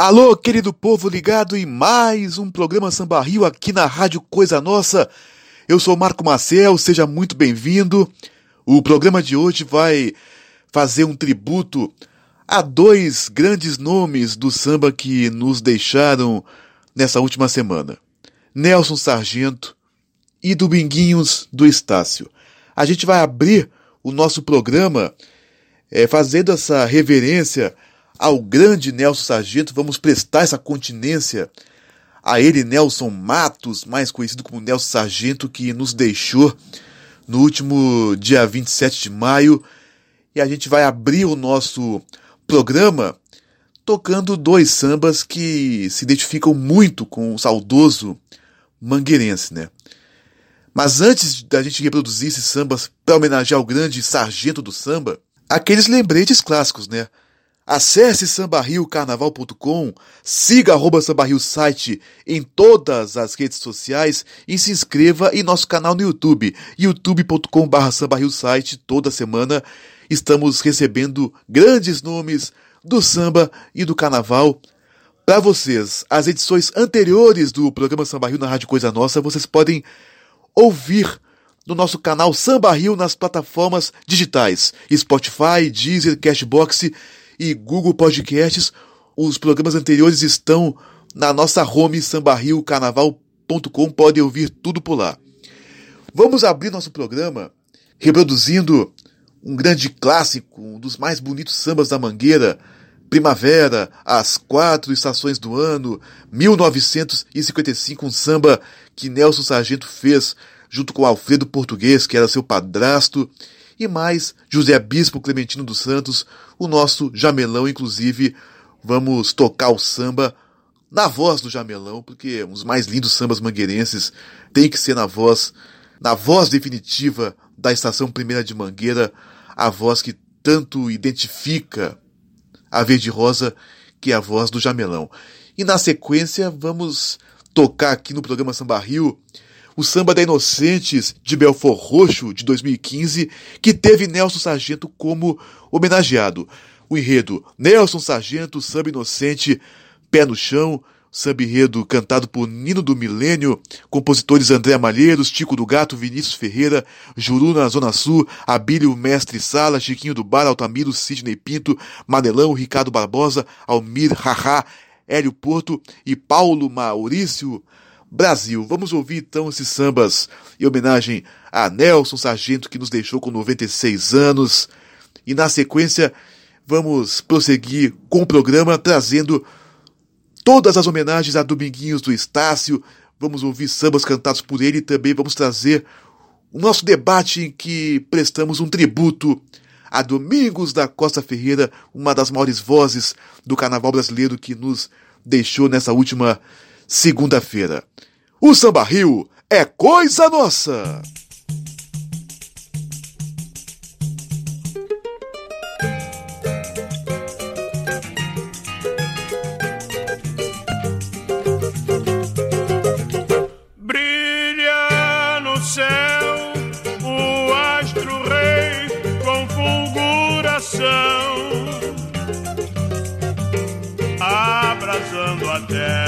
Alô, querido povo ligado em mais um programa Samba Rio aqui na Rádio Coisa Nossa. Eu sou Marco Marcel, seja muito bem-vindo. O programa de hoje vai fazer um tributo a dois grandes nomes do samba que nos deixaram nessa última semana: Nelson Sargento e Dominguinhos do Estácio. A gente vai abrir o nosso programa é, fazendo essa reverência ao grande Nelson Sargento, vamos prestar essa continência a ele, Nelson Matos, mais conhecido como Nelson Sargento, que nos deixou no último dia 27 de maio. E a gente vai abrir o nosso programa tocando dois sambas que se identificam muito com o saudoso mangueirense, né? Mas antes da gente reproduzir esses sambas para homenagear o grande sargento do samba, aqueles lembretes clássicos, né? Acesse sambarriocarnaval.com, siga arroba sambarrio site em todas as redes sociais e se inscreva em nosso canal no YouTube, youtube.com.br sambarrio site. Toda semana estamos recebendo grandes nomes do samba e do carnaval. Para vocês, as edições anteriores do programa Samba Rio na Rádio Coisa Nossa, vocês podem ouvir no nosso canal Samba Rio nas plataformas digitais Spotify, Deezer, Cashbox e Google Podcasts. Os programas anteriores estão na nossa home sambarriocarnaval.com, podem ouvir tudo por lá. Vamos abrir nosso programa reproduzindo um grande clássico, um dos mais bonitos sambas da Mangueira, Primavera, As Quatro Estações do Ano, 1955, um samba que Nelson Sargento fez junto com Alfredo Português, que era seu padrasto, e mais José Bispo Clementino dos Santos, o nosso Jamelão, inclusive vamos tocar o samba na voz do Jamelão, porque os mais lindos sambas mangueirenses tem que ser na voz, na voz definitiva da Estação Primeira de Mangueira, a voz que tanto identifica a Verde Rosa, que é a voz do Jamelão. E na sequência vamos tocar aqui no programa Samba Rio o Samba da Inocentes de Belfort Roxo, de 2015, que teve Nelson Sargento como homenageado. O enredo Nelson Sargento, Samba Inocente, Pé no Chão, samba enredo cantado por Nino do Milênio, compositores André Malheiros, Tico do Gato, Vinícius Ferreira, Juru na Zona Sul, Abílio Mestre Sala, Chiquinho do Bar, Altamiro, Sidney Pinto, Manelão, Ricardo Barbosa, Almir Haha, Hélio Porto e Paulo Maurício Brasil. Vamos ouvir então esses sambas em homenagem a Nelson Sargento, que nos deixou com 96 anos. E na sequência, vamos prosseguir com o programa trazendo todas as homenagens a Dominguinhos do Estácio. Vamos ouvir sambas cantados por ele e também vamos trazer o nosso debate em que prestamos um tributo a Domingos da Costa Ferreira, uma das maiores vozes do carnaval brasileiro que nos deixou nessa última segunda-feira. O Samba Rio é coisa nossa! Brilha no céu o astro rei com fulguração, abrasando a terra,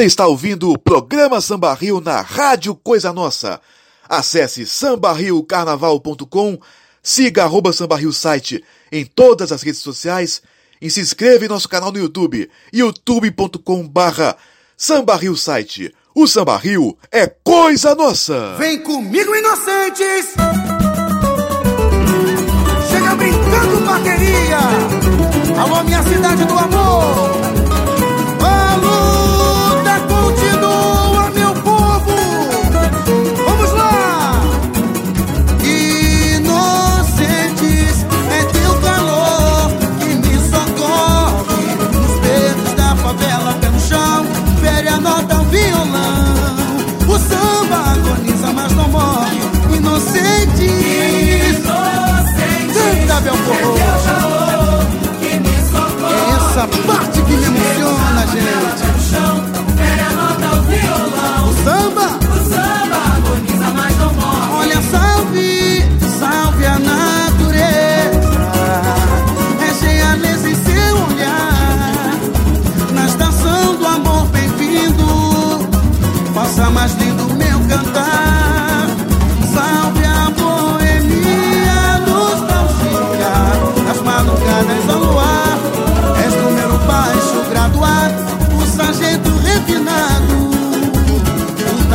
Você está ouvindo o programa Samba Rio na Rádio Coisa Nossa. Acesse sambarriocarnaval.com, siga arroba site em todas as redes sociais e se inscreva em nosso canal no YouTube, youtube.com barra Samba Rio site. O Samba Rio é coisa nossa! Vem comigo, inocentes! Chega brincando, bateria! Alô, minha cidade do amor! Meu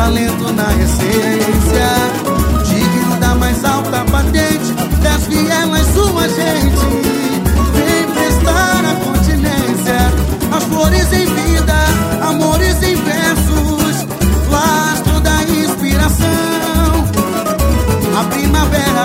talento na essência. Digno da mais alta patente Das vielas sua gente Vem prestar a continência As flores em vida Amores em versos Lastro da inspiração. A primavera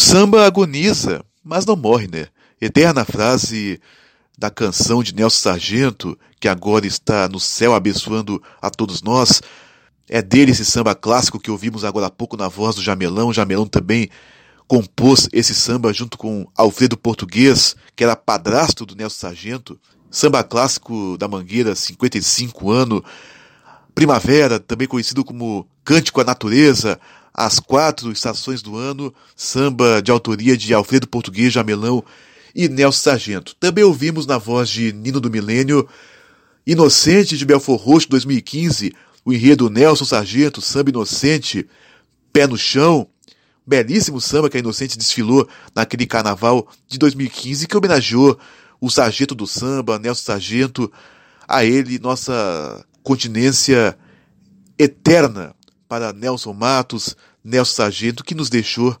samba agoniza, mas não morre, né? Eterna frase da canção de Nelson Sargento, que agora está no céu abençoando a todos nós. É dele esse samba clássico que ouvimos agora há pouco na voz do Jamelão. Jamelão também compôs esse samba junto com Alfredo Português, que era padrasto do Nelson Sargento. Samba clássico da Mangueira, 55 anos. Primavera, também conhecido como Cântico à Natureza, As Quatro Estações do Ano, samba de autoria de Alfredo Português, Jamelão e Nelson Sargento. Também ouvimos na voz de Nino do Milênio, Inocente de Belfor Roxo 2015, o enredo Nelson Sargento, Samba Inocente, Pé no Chão, belíssimo samba que a Inocente desfilou naquele carnaval de 2015 que homenageou o sargento do samba, Nelson Sargento, a ele nossa continência eterna para Nelson Matos, Nelson Sargento, que nos deixou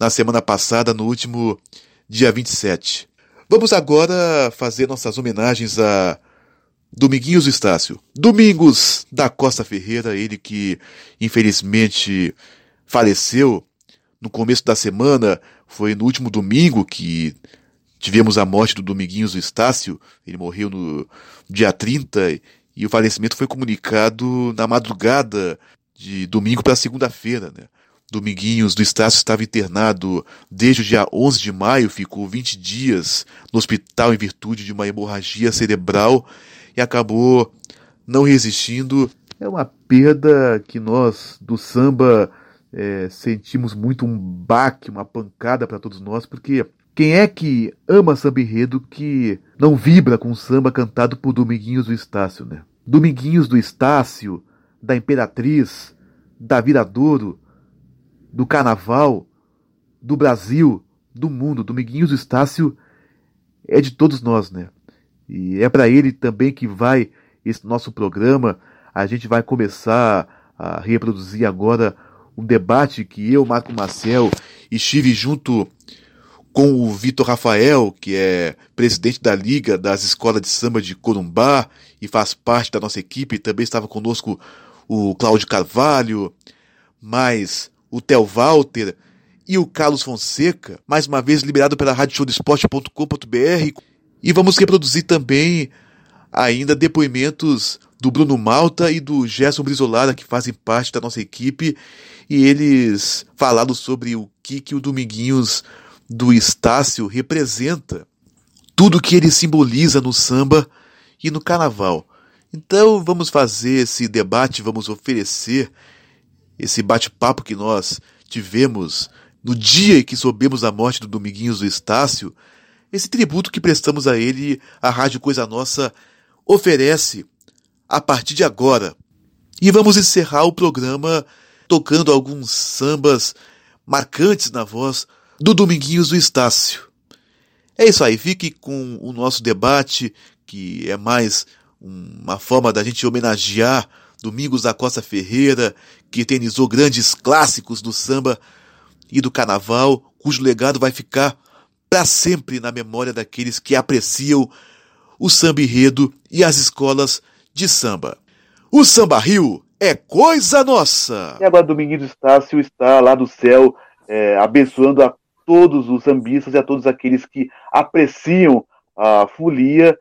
na semana passada, no último dia 27. Vamos agora fazer nossas homenagens a Dominguinhos Estácio. Domingos da Costa Ferreira, ele que infelizmente faleceu no começo da semana, foi no último domingo que tivemos a morte do Dominguinhos Estácio. Ele morreu no dia 30 e o falecimento foi comunicado na madrugada de domingo para segunda-feira, né? Dominguinhos do Estácio estava internado desde o dia 11 de maio, ficou 20 dias no hospital em virtude de uma hemorragia cerebral e acabou não resistindo. É uma perda que nós do samba é, sentimos muito um baque, uma pancada para todos nós, porque quem é que ama samba enredo que não vibra com o samba cantado por Dominguinhos do Estácio, né? Dominguinhos do Estácio, da Imperatriz, da Viradouro, do Carnaval, do Brasil, do mundo. Dominguinhos Estácio é de todos nós, né? E é para ele também que vai esse nosso programa. A gente vai começar a reproduzir agora um debate que eu, Marco Marcel, estive junto com o Vitor Rafael, que é presidente da Liga das Escolas de Samba de Corumbá e faz parte da nossa equipe. Também estava conosco o Cláudio Carvalho, mais o Theo Walter e o Carlos Fonseca, mais uma vez liberado pela radioshowdesporte.com.br. E vamos reproduzir também ainda depoimentos do Bruno Malta e do Gerson Brizolara, que fazem parte da nossa equipe, e eles falaram sobre o que, que o Dominguinhos do Estácio representa, tudo que ele simboliza no samba e no carnaval. Então vamos fazer esse debate, vamos oferecer esse bate-papo que nós tivemos no dia em que soubemos a morte do Dominguinhos do Estácio, esse tributo que prestamos a ele, a Rádio Coisa Nossa oferece a partir de agora. E vamos encerrar o programa tocando alguns sambas marcantes na voz do Dominguinhos do Estácio. É isso aí, fique com o nosso debate, que é mais uma forma da gente homenagear Domingos da Costa Ferreira, que eternizou grandes clássicos do samba e do carnaval, cujo legado vai ficar para sempre na memória daqueles que apreciam o samba enredo e as escolas de samba. O Samba Rio é coisa nossa! E agora Dominguinhos Estácio está lá do céu, é, abençoando a todos os sambistas e a todos aqueles que apreciam a folia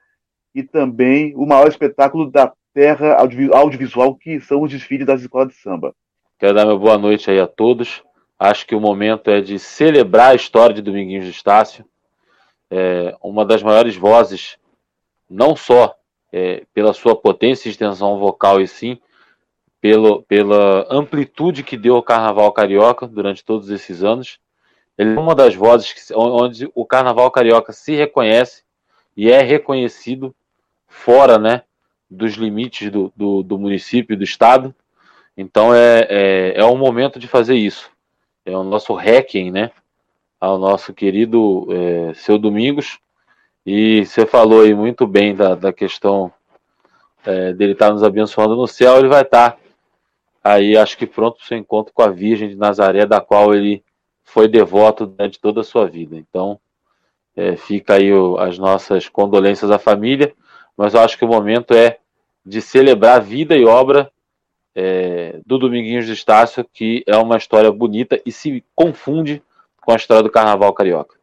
e também o maior espetáculo da terra audiovisual que são os desfiles das escolas de samba. Quero dar uma boa noite aí a todos. Acho que o momento é de celebrar a história de Dominguinhos de Estácio, é uma das maiores vozes, não só é, pela sua potência e extensão vocal, e sim pelo, pela amplitude que deu ao Carnaval Carioca durante todos esses anos. Ele é uma das vozes que, onde o Carnaval Carioca se reconhece e é reconhecido fora né, dos limites do, do, do município do estado. Então é, é, é o momento de fazer isso. É o nosso requiem, né? Ao nosso querido é, seu Domingos. E você falou aí muito bem da, da questão é, dele estar tá nos abençoando no céu. Ele vai estar tá aí, acho que pronto para o seu encontro com a Virgem de Nazaré, da qual ele foi devoto durante toda a sua vida. Então, é, fica aí o, as nossas condolências à família, mas eu acho que o momento é de celebrar a vida e obra é, do Dominguinhos de Estácio, que é uma história bonita e se confunde com a história do carnaval carioca.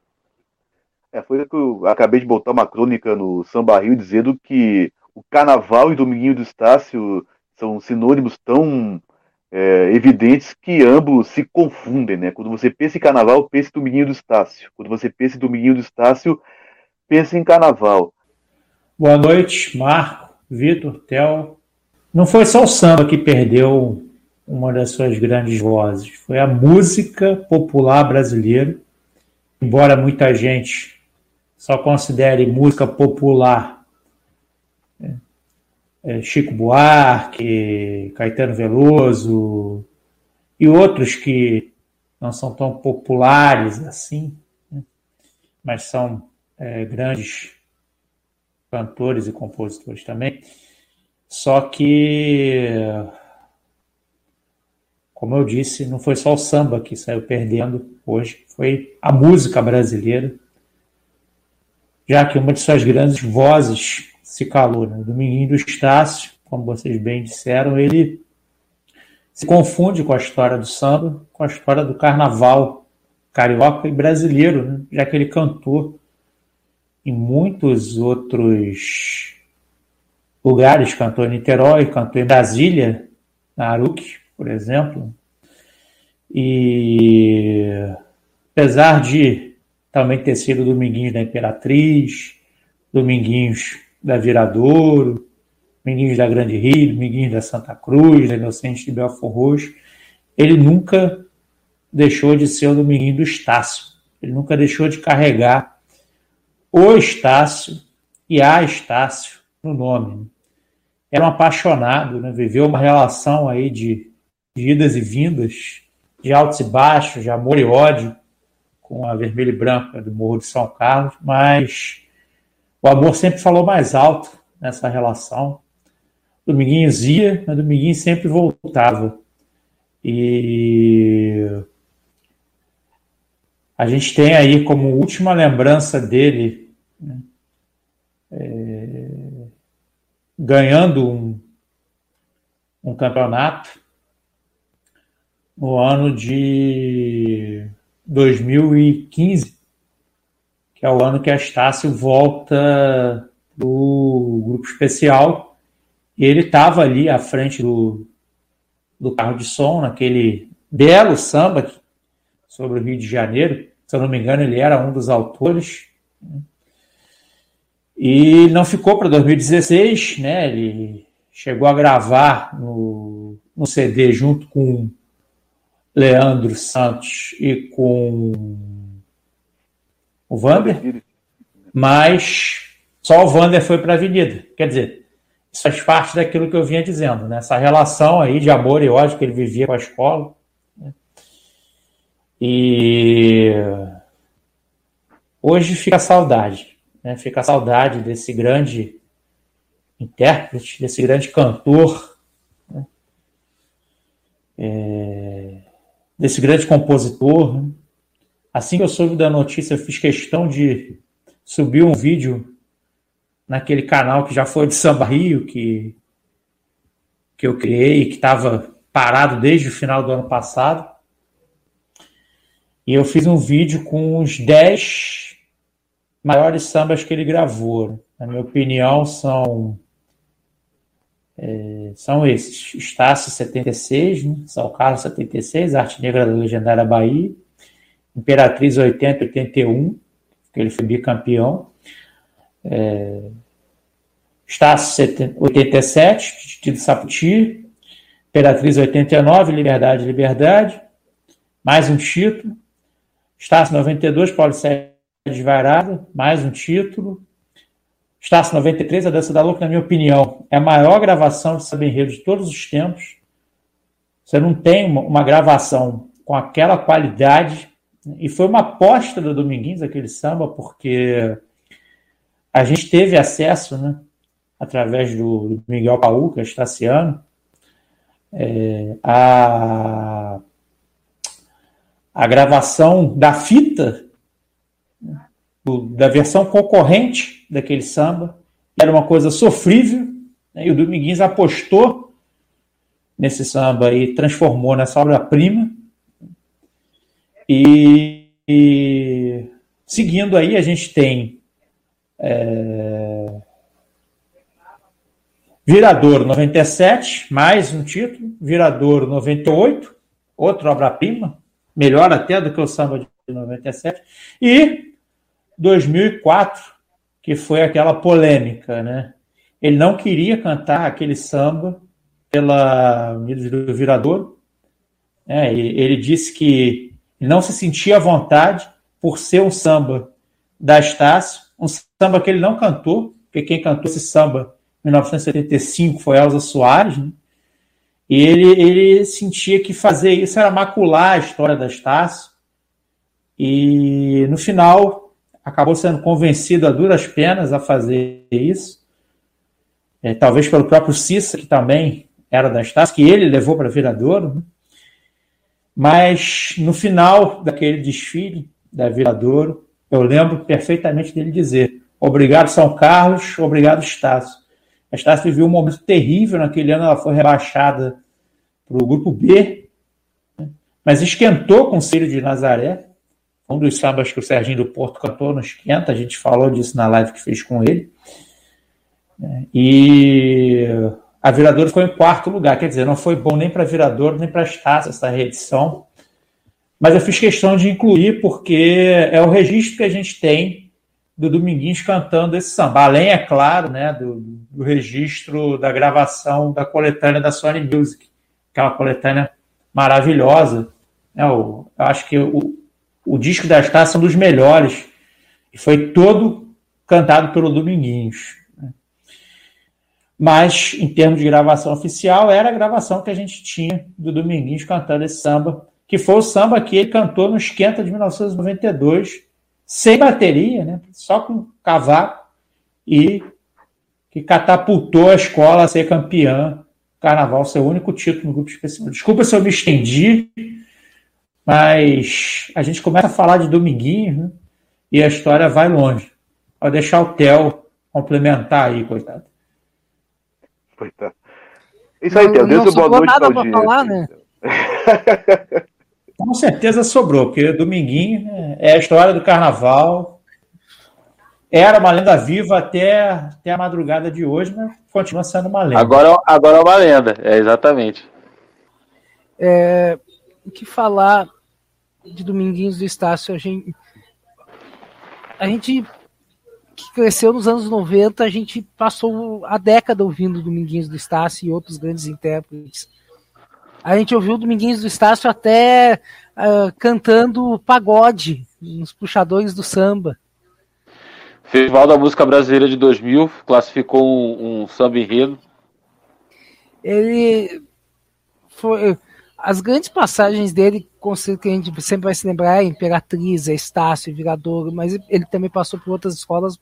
É, foi que eu acabei de botar uma crônica no Samba Rio dizendo que o carnaval e Dominguinho do Estácio são sinônimos tão é, evidentes que ambos se confundem, né? Quando você pensa em carnaval, pensa em Dominguinho do Estácio. Quando você pensa em Dominguinho do Estácio, pensa em carnaval. Boa noite, Marco, Vitor, Theo. Não foi só o samba que perdeu uma das suas grandes vozes, foi a música popular brasileira. Embora muita gente só considere música popular né, é, Chico Buarque, Caetano Veloso e outros que não são tão populares assim, né? mas são é, grandes cantores e compositores também. Só que, como eu disse, não foi só o samba que saiu perdendo hoje, foi a música brasileira, já que uma de suas grandes vozes se calou. Né? Dominguinho do Estácio, como vocês bem disseram, ele se confunde com a história do samba, com a história do carnaval carioca e brasileiro, né? já que ele cantou em muitos outros lugares, cantou em Niterói, cantou em Brasília, na Aruc, por exemplo. E apesar de também ter sido Dominguinhos da Imperatriz, Dominguinhos da Viradouro, Dominguinhos da Grande Rio, Dominguinhos da Santa Cruz, da Inocente de Belfor Roxo, ele nunca deixou de ser o Dominguinho do Estácio. Ele nunca deixou de carregar o Estácio e a Estácio no nome. Era um apaixonado, né? viveu uma relação aí de, idas e vindas, de altos e baixos, de amor e ódio com a vermelha e branca do Morro de São Carlos, mas o amor sempre falou mais alto nessa relação. Dominguinhos ia, mas Dominguinhos sempre voltava. E a gente tem aí como última lembrança dele né, é, ganhando um, um campeonato no ano de 2015 que é o ano que a Estácio volta do grupo especial. E ele estava ali à frente do, do carro de som, naquele belo samba sobre o Rio de Janeiro. Se eu não me engano, ele era um dos autores. E não ficou para 2016, né? Ele chegou a gravar no, no CD junto com Leandro Santos e com o Vander, mas só o Vander foi para a Avenida. Quer dizer, isso faz parte daquilo que eu vinha dizendo, né? essa relação aí de amor e ódio que ele vivia com a escola. Né? E hoje fica a saudade, né? fica a saudade desse grande intérprete, desse grande cantor, né? é... desse grande compositor. Né? Assim que eu soube da notícia, eu fiz questão de subir um vídeo naquele canal que já foi de Samba Rio, que, que eu criei, que estava parado desde o final do ano passado. E eu fiz um vídeo com os 10 maiores sambas que ele gravou. Na minha opinião, são é, são esses: Estácio 76, né? São Carlos 76, Arte Negra da Legendária Bahia, Imperatriz 80, 81, que ele foi bicampeão. É, Estácio 87, Tito Saputi. Imperatriz 89, Liberdade, Liberdade. Mais um título. Estácio 92, Paulo Sérgio de Varada, mais um título. Estácio 93, A Dança da Louca, na minha opinião, é a maior gravação de samba enredo de todos os tempos. Você não tem uma, uma gravação com aquela qualidade e foi uma aposta do Dominguinhos, aquele samba, porque a gente teve acesso, né, através do Miguel Paú, que é estaciano, é, a, a gravação da fita, né, da versão concorrente daquele samba, era uma coisa sofrível, né, e o Dominguinhos apostou nesse samba e transformou nessa obra-prima. E, e seguindo aí, a gente tem é, Viradouro 97, mais um título. Viradouro 98, outro obra-prima, melhor até do que o samba de 97. E 2004, que foi aquela polêmica, né? Ele não queria cantar aquele samba pela do Viradouro. É, ele disse que não se sentia à vontade por ser um samba da Estácio, um samba que ele não cantou, porque quem cantou esse samba em 1975 foi Elza Soares, né? e ele, ele sentia que fazer isso era macular a história da Estácio, e no final acabou sendo convencido a duras penas a fazer isso, é, talvez pelo próprio Cissa, que também era da Estácio, que ele levou para Viradouro, né? mas no final daquele desfile da Viradouro, eu lembro perfeitamente dele dizer: Obrigado, São Carlos, obrigado, Estácio. A Estácio viveu um momento terrível naquele ano, ela foi rebaixada para o grupo B, né? mas esquentou o Círio de Nazaré, um dos sambas que o Serginho do Porto cantou no Esquenta, a gente falou disso na live que fez com ele. Né? E a Viradouro ficou em quarto lugar, quer dizer, não foi bom nem para Viradouro nem para Estácio essa reedição. Mas eu fiz questão de incluir porque é o registro que a gente tem do Dominguinhos cantando esse samba. Além, é claro, né, do, do registro da gravação da coletânea da Sony Music, aquela coletânea maravilhosa. É, eu, eu acho que o, o disco da Estácio é um dos melhores e foi todo cantado pelo Dominguinhos. Né. Mas, em termos de gravação oficial, era a gravação que a gente tinha do Dominguinhos cantando esse samba que foi o samba que ele cantou no Esquenta de 1992, sem bateria, né? só com cavaco, e que catapultou a escola a ser campeã Carnaval, seu único título no grupo especial. Desculpa se eu me estendi, mas a gente começa a falar de Dominguinhos né? e a história vai longe. Vou deixar o Theo complementar aí, coitado. Coitado. Isso aí, Theo. Desde boa noite nada para falar, né? Com certeza sobrou, porque Dominguinho né, é a história do carnaval. Era uma lenda viva até, até a madrugada de hoje, mas continua sendo uma lenda. Agora, agora é uma lenda, é exatamente. É, o que falar de Dominguinhos do Estácio? A gente, a gente que cresceu nos anos 90, a gente passou a década ouvindo Dominguinhos do Estácio e outros grandes intérpretes a gente ouviu Dominguinhos do Estácio até uh, cantando pagode nos puxadores do samba. Festival da Música Brasileira de 2000 classificou um, um samba enredo. Ele foi as grandes passagens dele, que a gente sempre vai se lembrar, é Imperatriz, é Estácio, Viradouro, mas ele também passou por outras escolas.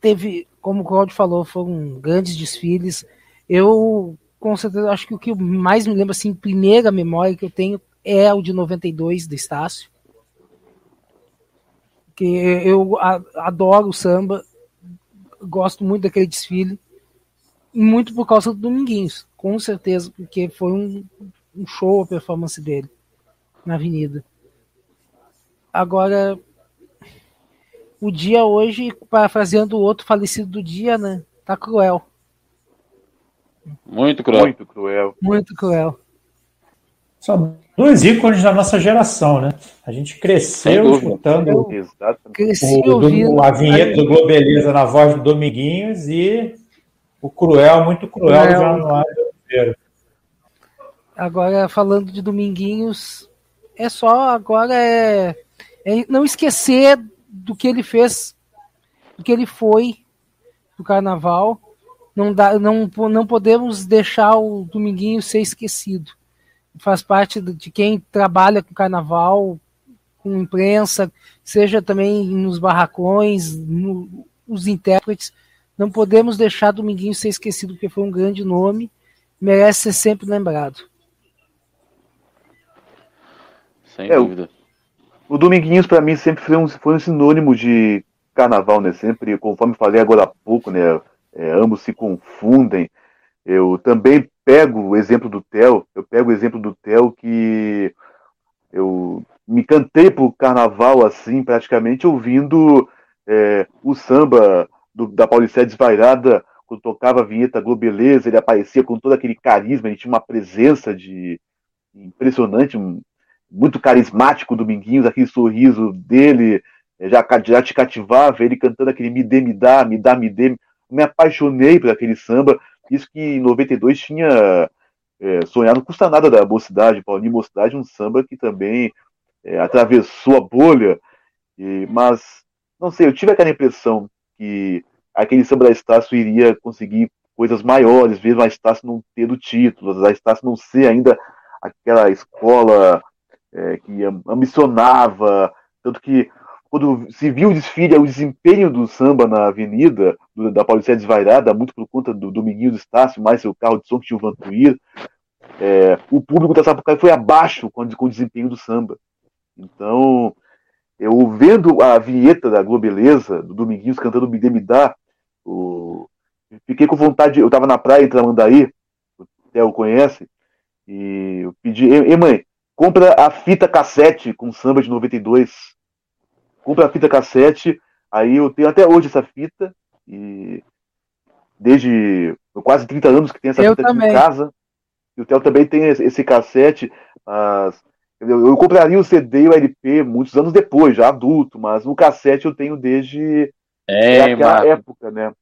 Teve, como o Claudio falou, foram grandes desfiles. Eu com certeza, acho que o que mais me lembra, assim, primeira memória que eu tenho é o de 92 do Estácio. Que eu adoro o samba, gosto muito daquele desfile, muito por causa do Dominguinhos, com certeza, porque foi um, um show a performance dele na Avenida. Agora, o dia hoje, parafraseando o outro falecido do dia, né? Tá cruel. Muito cruel. Muito cruel. Muito cruel. São dois ícones da nossa geração, né? A gente cresceu escutando o, o, a vinheta do Globeleza na voz do Dominguinhos e o cruel, muito cruel, do Januário Oliveira. Agora, falando de Dominguinhos, é só agora é, é não esquecer do que ele fez, do que ele foi do carnaval não, dá, não, não podemos deixar o Dominguinho ser esquecido. Faz parte de quem trabalha com carnaval, com imprensa, seja também nos barracões, no, os intérpretes. Não podemos deixar Dominguinho ser esquecido, porque foi um grande nome, merece ser sempre lembrado. Sem é, dúvida. O, o Dominguinhos, para mim, sempre foi um, foi um sinônimo de carnaval, né? Sempre, conforme falei agora há pouco, né? é, ambos se confundem. Eu também pego o exemplo do Theo, eu pego o exemplo do Theo que eu me cantei pro carnaval assim, praticamente ouvindo é, o samba do, da Paulicéia Desvairada, quando tocava a vinheta Globeleza, ele aparecia com todo aquele carisma, ele tinha uma presença de impressionante, um, muito carismático Dominguinhos, aquele sorriso dele é, já, já te cativava, ele cantando aquele me dê, me dá, me dá, me dê. Me apaixonei por aquele samba. Isso que em 92 tinha é, sonhado, não custa nada da Mocidade, Paulinho Mocidade, um samba que também é, atravessou a bolha. E, mas, não sei, eu tive aquela impressão que aquele samba da Estácio iria conseguir coisas maiores, mesmo a Estácio não ter o título, a Estácio não ser ainda aquela escola é, que ambicionava, tanto que quando se viu o desfile, o desempenho do samba na avenida, do, da Paulicéia Desvairada, muito por conta do Dominguinhos Estácio, mais seu carro de som que tinha o Vantuir, é, o público da Sapucaí foi abaixo com, com o desempenho do samba. Então, eu vendo a vinheta da Globeleza, do Dominguinhos cantando Me Dê Me Dá, o... fiquei com vontade, eu estava na praia em Tramandaí, o Theo conhece, e eu pedi, ei mãe, compra a fita cassete com samba de 92, compra a fita cassete, aí eu tenho até hoje essa fita, e desde quase 30 anos que tem essa Eu fita aqui em casa, e o Theo também tem esse cassete, mas eu, eu compraria o CD e o LP muitos anos depois, já adulto, mas no cassete eu tenho desde É, daquela Marco, época, né?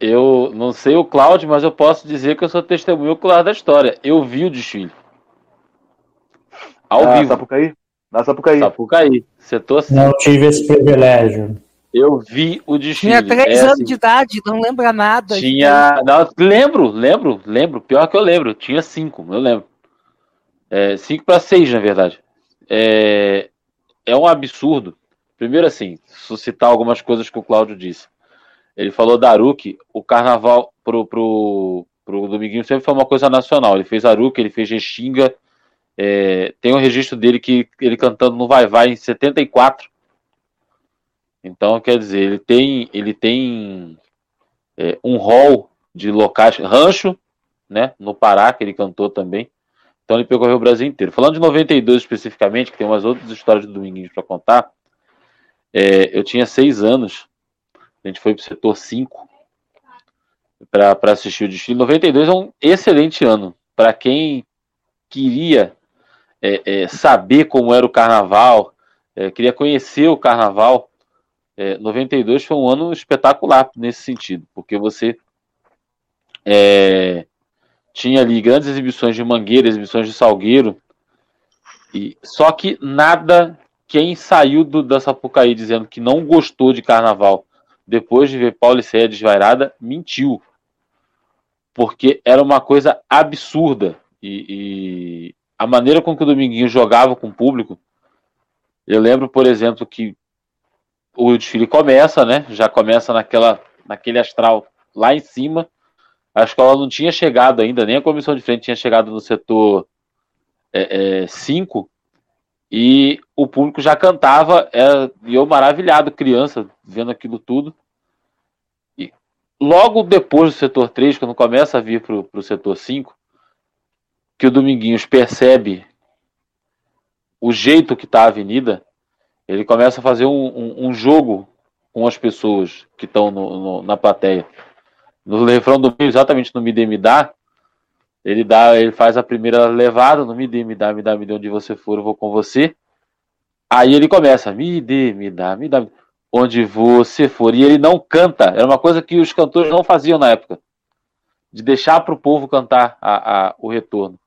eu não sei o Cláudio, mas eu posso dizer que eu sou testemunho ocular da história. Eu vi o desfile. Ao na vivo. Sapucaí? Na Sapucaí. Sapucaí. Setor assim. Não tive esse privilégio. Eu vi o desfile. Tinha três É, anos assim, de idade, não lembra nada. Tinha. Não, lembro, lembro, lembro. Pior que eu lembro. Tinha cinco, eu lembro. É, cinco para seis, na verdade. É, é um absurdo. Primeiro, assim, suscitar algumas coisas que o Cláudio disse. Ele falou da Aruque, o carnaval pro, pro, pro Dominguinho sempre foi uma coisa nacional. Ele fez Aruque, ele fez Restinga. É, tem um registro dele que ele cantando no Vai Vai em 74. Então, quer dizer, ele tem, ele tem é, um hall de locais, rancho, né, no Pará, que ele cantou também. Então ele percorreu o Brasil inteiro. Falando de 92 especificamente, que tem umas outras histórias do Dominguinhos para contar, é, eu tinha seis anos, a gente foi para o setor 5 para assistir o desfile. 92 é um excelente ano para quem queria é, é, saber como era o carnaval, é, queria conhecer o carnaval. É, 92 foi um ano espetacular nesse sentido, porque você é, tinha ali grandes exibições de Mangueira, exibições de Salgueiro, e só que nada, quem saiu do, da Sapucaí dizendo que não gostou de carnaval depois de ver Paulo Céia desvairada, mentiu. Porque era uma coisa absurda. E, e a maneira com que o Dominguinho jogava com o público, eu lembro, por exemplo, que o desfile começa, né? Já começa naquela, naquele astral lá em cima. A escola não tinha chegado ainda, nem a comissão de frente tinha chegado no setor 5 e o público já cantava, era, e eu maravilhado, criança, vendo aquilo tudo. E logo depois do setor 3, quando começa a vir para o setor 5, que o Dominguinhos percebe o jeito que está a avenida, ele começa a fazer um, um, um jogo com as pessoas que estão na plateia. No refrão do meio, exatamente no Me Dê Me Dá, ele dá, ele faz a primeira levada no me dê, me dá, me dá, me dê onde você for, eu vou com você. Aí ele começa, me dê, me dá, me dá, onde você for. E ele não canta. Era uma coisa que os cantores não faziam na época, de deixar para o povo cantar a, a, o retorno.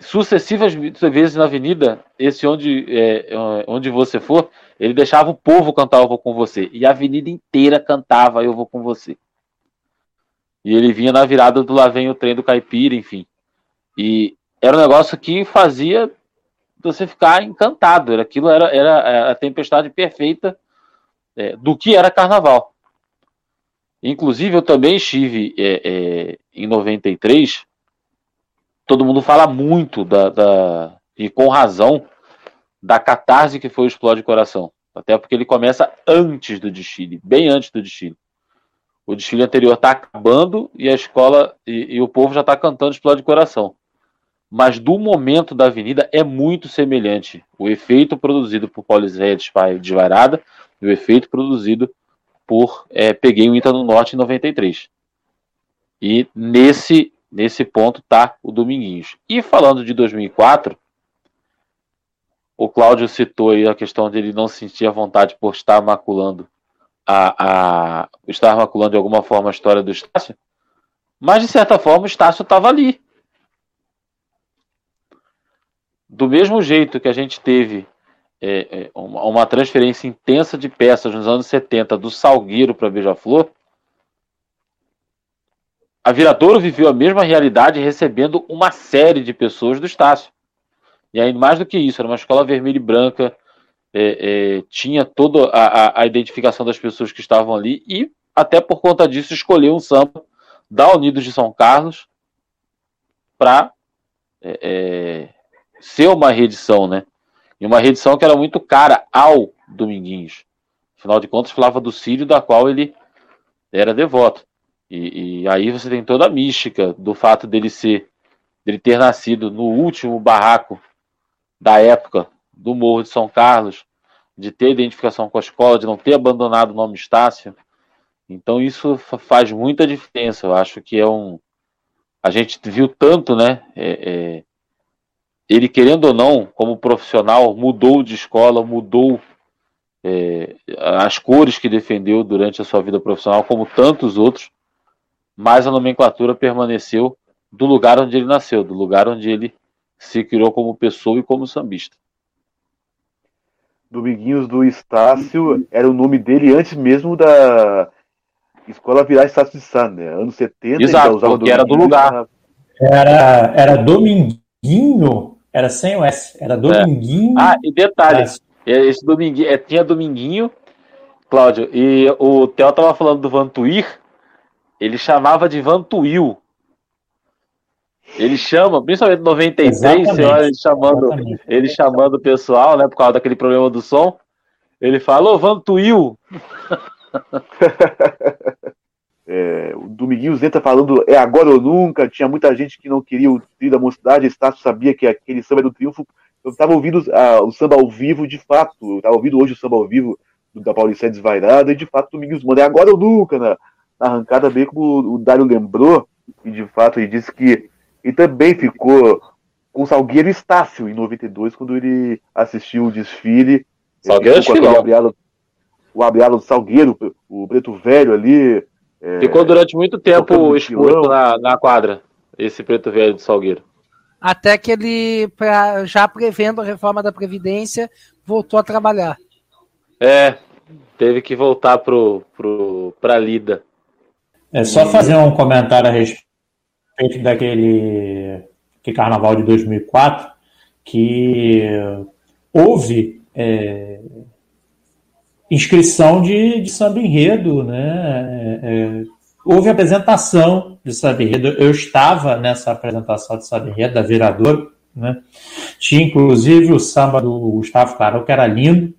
Sucessivas vezes na avenida, esse onde, é, onde você for, ele deixava o povo cantar Eu Vou Com Você. E a avenida inteira cantava Eu Vou Com Você. E ele vinha na virada do Lá Vem o Trem do Caipira, enfim. E era um negócio que fazia você ficar encantado. Aquilo era, era a tempestade perfeita é, do que era carnaval. Inclusive, eu também estive é, é, em 93. Todo mundo fala muito da, da, e com razão da catarse que foi o Explode Coração. Até porque ele começa antes do desfile, bem antes do desfile. O desfile anterior está acabando e a escola e, e o povo já está cantando Explode Coração. mas do momento da avenida é muito semelhante. O efeito produzido por Pauliceia Desvairada e o efeito produzido por é, Peguei o Inter no Norte em 93. E nesse, nesse ponto tá o Dominguinhos. E falando de 2004, o Cláudio citou aí a questão de ele não sentir a vontade por estar maculando a, a estar maculando de alguma forma a história do Estácio, mas de certa forma o Estácio estava ali. Do mesmo jeito que a gente teve é, é, uma, uma, transferência intensa de peças nos anos 70 do Salgueiro para Beija-Flor, a Viradouro viveu a mesma realidade recebendo uma série de pessoas do Estácio. E aí, mais do que isso, era uma escola vermelha e branca, é, é, tinha toda a, a, identificação das pessoas que estavam ali e, até por conta disso, escolheu um samba da Unidos de São Carlos para é, é, ser uma reedição, né? E uma reedição que era muito cara ao Dominguinhos. Afinal de contas, falava do Sírio, da qual ele era devoto. E, e, aí você tem toda a mística do fato dele ser, dele ter nascido no último barraco da época do Morro de São Carlos, de ter identificação com a escola, de não ter abandonado o nome Estácio. Então isso faz muita diferença. Eu acho que é um. A gente viu tanto, né? É, é... Ele, querendo ou não, como profissional, mudou de escola, mudou é... as cores que defendeu durante a sua vida profissional, como tantos outros, mas a nomenclatura permaneceu do lugar onde ele nasceu, do lugar onde ele se criou como pessoa e como sambista. Dominguinhos do Estácio era o nome dele antes mesmo da escola virar Estácio de Sá, né? Anos 70, Exato, usava porque era do lugar. Era, era Dominguinho, era sem o S, era Dominguinho. É. Ah, e detalhe, esse Dominguinho, é, tinha Dominguinho, Cláudio, e o Theo tava falando do Vantuir, ele chamava de Vantuil. Ele chama, principalmente em 93, você olha ele chamando, ele chamando o pessoal, né, por causa daquele problema do som. Ele falou, Vantuil. é, o Dominguinhos entra falando é agora ou nunca. Tinha muita gente que não queria o trio da mocidade. Estácio sabia que aquele samba do triunfo. Eu estava ouvindo uh, o samba ao vivo de fato. Eu estava ouvindo hoje o samba ao vivo da Paulista Desvairada. E de fato o Dominguinhos manda é agora ou nunca na, na arrancada, bem como o Dário lembrou. E de fato ele disse que e também ficou com o Salgueiro Estácio em 92, quando ele assistiu o desfile. Salgueiro o abriado, o do Salgueiro, o preto velho ali. É, ficou durante muito tempo exposto na, na quadra, esse preto velho do Salgueiro. Até que ele, pra, já prevendo a reforma da Previdência, voltou a trabalhar. É, teve que voltar para pro, a Lida. É só fazer um comentário a respeito respeito daquele que carnaval de 2004, que houve é, inscrição de, de samba enredo, né? É, é, houve apresentação de samba enredo. Eu estava nessa apresentação de samba enredo da Virador, né? Tinha inclusive o samba do Gustavo Carol, que era lindo,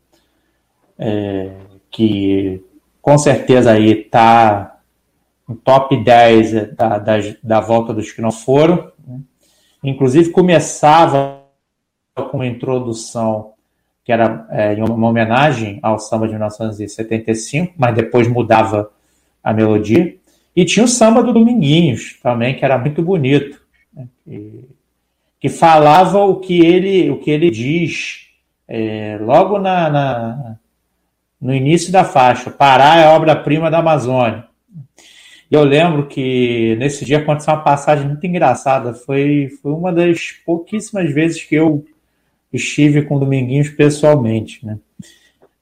é, que com certeza aí está um top 10 da, da, da volta dos que não foram. Né? Inclusive, começava com uma introdução que era é, uma homenagem ao samba de 1975, mas depois mudava a melodia. E tinha o samba do Dominguinhos também, que era muito bonito, né? que, que, falava o que ele, o que ele diz é, logo na, na, no início da faixa. Pará é obra-prima da Amazônia. E eu lembro que nesse dia aconteceu uma passagem muito engraçada. Foi, foi uma das pouquíssimas vezes que eu estive com o Dominguinhos pessoalmente. Né?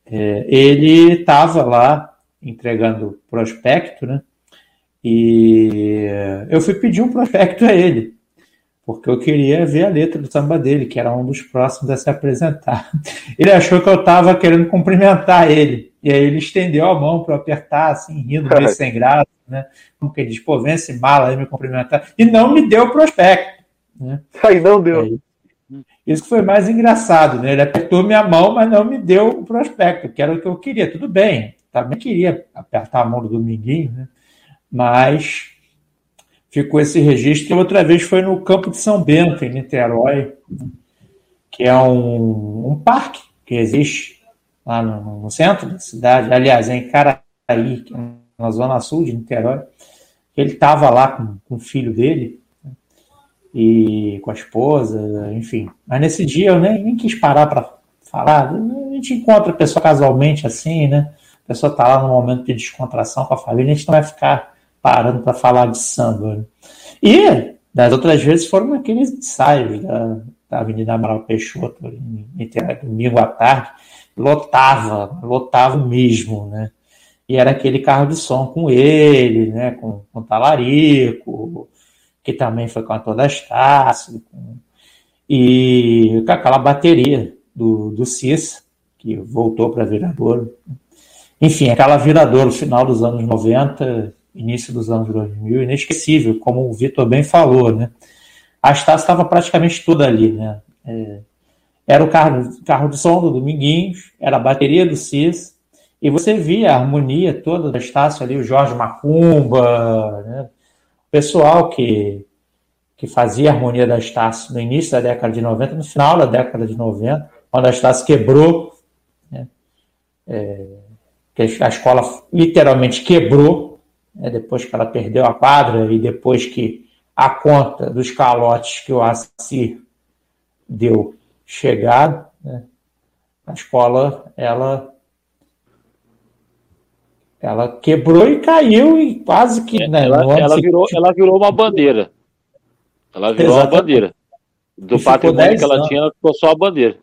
É, ele estava lá entregando prospecto, né? E eu fui pedir um prospecto a ele, porque eu queria ver a letra do samba dele, que era um dos próximos a se apresentar. Ele achou que eu estava querendo cumprimentar ele, e aí ele estendeu a mão para apertar, assim, rindo, meio sem graça né? Como que diz, pô, vence mala aí me cumprimentar. E não me deu o prospecto. Né? Aí não deu. Aí, isso que foi mais engraçado, né? Ele apertou minha mão, mas não me deu o prospecto, que era o que eu queria. Tudo bem, também queria apertar a mão do Dominguinho, né? Mas ficou esse registro. E outra vez foi no Campo de São Bento, em Niterói, que é um, um parque que existe lá no, no, centro da cidade, aliás, é em Caraí, é na zona sul de Niterói. Ele estava lá com, com o filho dele e com a esposa, enfim. Mas nesse dia eu nem, nem quis parar para falar. A gente encontra a pessoa casualmente assim, né? A pessoa está lá no momento de descontração com a família, a gente não vai ficar parando para falar de samba. Né? E das outras vezes foram aqueles ensaios da, da Avenida Amaral Peixoto, em, domingo à tarde, lotava, lotava mesmo, né? E era aquele carro de som com ele, né? Com, com Talarico, que também foi cantor da Estácio, com, e com aquela bateria do, do CIS, que voltou para virador. Enfim, aquela virador no final dos anos 90, início dos anos 2000, inesquecível, como o Vitor bem falou, né? A Estácio estava praticamente toda ali, né? É, era o carro, carro de som do Dominguinhos, era a bateria do CIS, e você via a harmonia toda da Estácio ali, o Jorge Macumba, né? o pessoal que, que fazia a harmonia da Estácio no início da década de 90, no final da década de 90, quando a Estácio quebrou, né? é, a escola literalmente quebrou, né? depois que ela perdeu a quadra e depois que a conta dos calotes que o Assir deu chegado, né? a escola ela ela quebrou e caiu e quase que né, ela, ela virou ela virou uma bandeira ela virou Exatamente. uma bandeira do patrimônio que ela anos. tinha ela ficou só a bandeira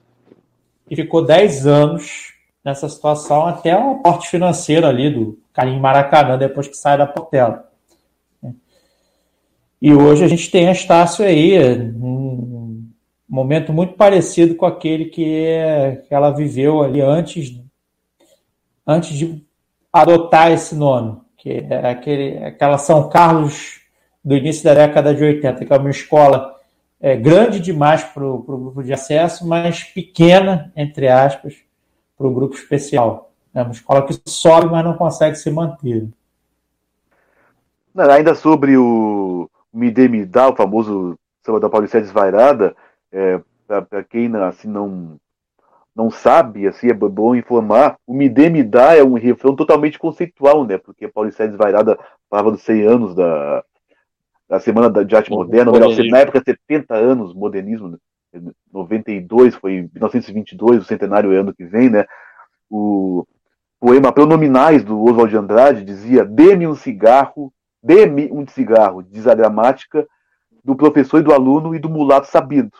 e ficou 10 anos nessa situação até o aporte financeiro ali do Carinho Maracanã depois que sai da Portela e hoje a gente tem a Estácio aí momento muito parecido com aquele que, que ela viveu ali antes, antes de adotar esse nome, que é aquele, aquela São Carlos do início da década de 80, que é uma escola é, grande demais para o grupo de acesso, mas pequena, entre aspas, para o grupo especial. É uma escola que sobe, mas não consegue se manter. Ainda sobre o Me Dê Me Dá, o famoso samba da Paulicéia Desvairada, é, para quem assim, não, não sabe, assim, é bom informar, o Me Dê Me Dá é um refrão totalmente conceitual, né? Porque a Paulicéia Desvairada falava dos 100 anos da, da Semana de Arte Moderna, melhor, na época 70 anos, modernismo, né? 92, foi 1922, o centenário é ano que vem, né? O poema Pronominais do Oswald de Andrade dizia: Dê-me um cigarro, dê-me um cigarro, diz a gramática do professor e do aluno e do mulato sabido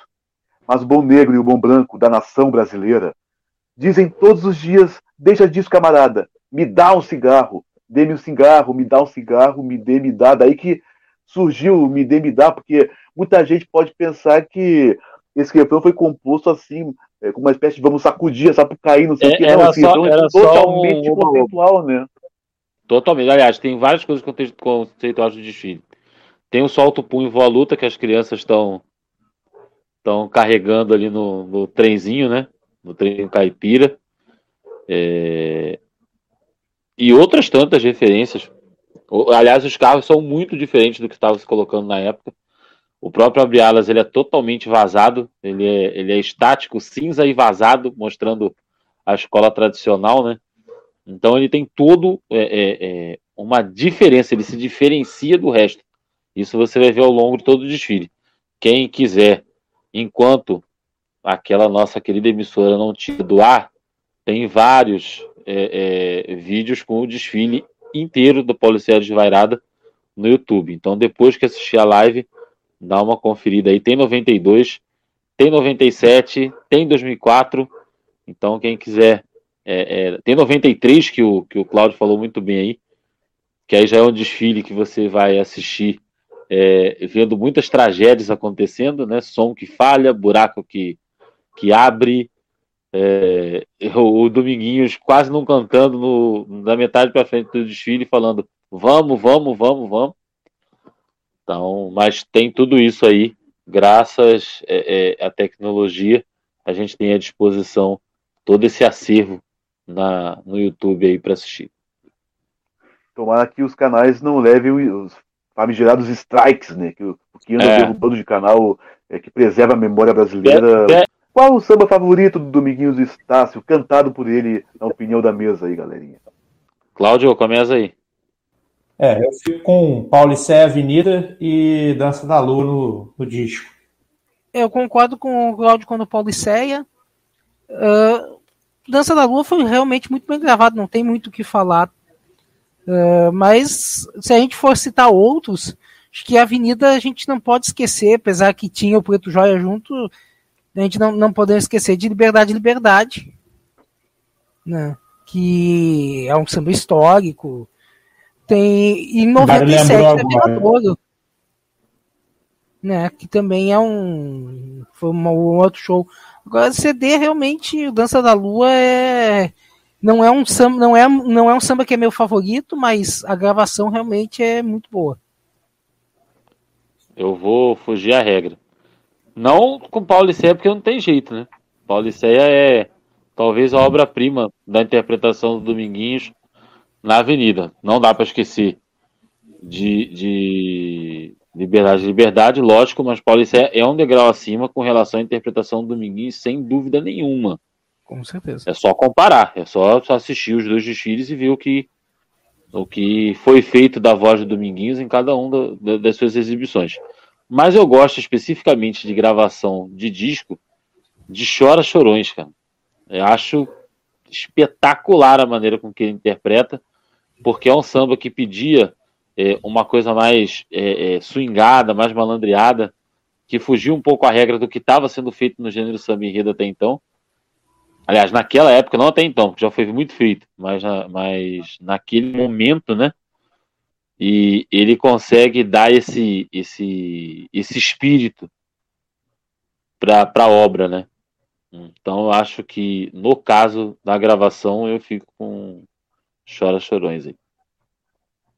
mas o bom negro e o bom branco da nação brasileira dizem todos os dias: deixa disso, camarada, me dá um cigarro, dê-me um cigarro, me dá um cigarro, me dê, me dá. Daí que surgiu o me dê, me dá, porque muita gente pode pensar que esse refrão foi composto assim, é, com uma espécie de vamos sacudir, sapucaí, não sei o é, que. Era não, assim, só, então, era totalmente um... conceitual, né? Totalmente. Aliás, tem várias coisas conceituais do desfile. Tem o solto punho voa luta que as crianças estão estão carregando ali no, no trenzinho, né? No trem caipira. É... E outras tantas referências. Aliás, os carros são muito diferentes do que estava se colocando na época. O próprio Abrialas ele é totalmente vazado, ele é, ele é estático, cinza e vazado, mostrando a escola tradicional, né? Então ele tem todo é, é, é, uma diferença, ele se diferencia do resto. Isso você vai ver ao longo de todo o desfile. Quem quiser enquanto aquela nossa querida emissora não tinha do ar, tem vários é, é, vídeos com o desfile inteiro do Paulicéia de Vairada no YouTube. Então, depois que assistir a live, dá uma conferida aí. Tem 92, tem 97, tem 2004. Então, quem quiser. É, é, tem 93, que o, que o Claudio falou muito bem aí, que aí já é um desfile que você vai assistir é, vendo muitas tragédias acontecendo, né? Som que falha, buraco que, que abre, é, o, Dominguinhos quase não cantando no, na metade para frente do desfile, falando vamos, vamos, vamos, vamos. Então, mas tem tudo isso aí, graças é, é, à tecnologia, a gente tem à disposição todo esse acervo na, no YouTube aí para assistir. Tomara que os canais não levem os famigerados strikes, né? Que, que anda É. derrubando de canal, é, que preserva a memória brasileira. É, é. Qual o samba favorito do Dominguinhos Estácio, cantado por ele, na opinião da mesa aí, galerinha? Cláudio, começa aí. É, eu fico com Paulicé Avenida e Dança da Lua no, no disco. Eu concordo com o Claudio quando Pauliceia. Ah, Dança da Lua foi realmente muito bem gravado, não tem muito o que falar. Ah, mas se a gente for citar outros, acho que a Avenida a gente não pode esquecer, apesar que tinha o Preto Joia junto, a gente não, não podemos esquecer de Liberdade, Liberdade. Né? Que é um samba histórico. Tem, em Agora 97 lembrou é. Viradouro né? Que também é um foi uma- um outro show. Agora CD realmente o Dança da Lua é não é um samba, não é não é um samba que é meu favorito, mas a gravação realmente é muito boa. Eu vou fugir à regra. Não com Paulicéia, porque não tem jeito, né? Paulicéia é talvez a obra-prima da interpretação do Dominguinhos na Avenida. Não dá para esquecer de, de Liberdade Liberdade, lógico, mas Paulicéia é um degrau acima com relação à interpretação do Dominguinhos, sem dúvida nenhuma. Com certeza. É só comparar, é só assistir os dois desfiles e ver o que, o que foi feito da voz do Dominguinhos em cada um da- da- das suas exibições. Mas eu gosto especificamente de gravação de disco de Chora Chorões, cara. Eu acho espetacular a maneira com que ele interpreta, porque é um samba que pedia é, uma coisa mais é, é, swingada, mais malandreada, que fugia um pouco a regra do que estava sendo feito no gênero samba enredo até então. Aliás, naquela época, não até então, porque já foi muito feito, mas, mas naquele momento, né? E ele consegue dar esse, esse, esse espírito para a obra, né? Então eu acho que no caso da gravação eu fico com Chora Chorões aí.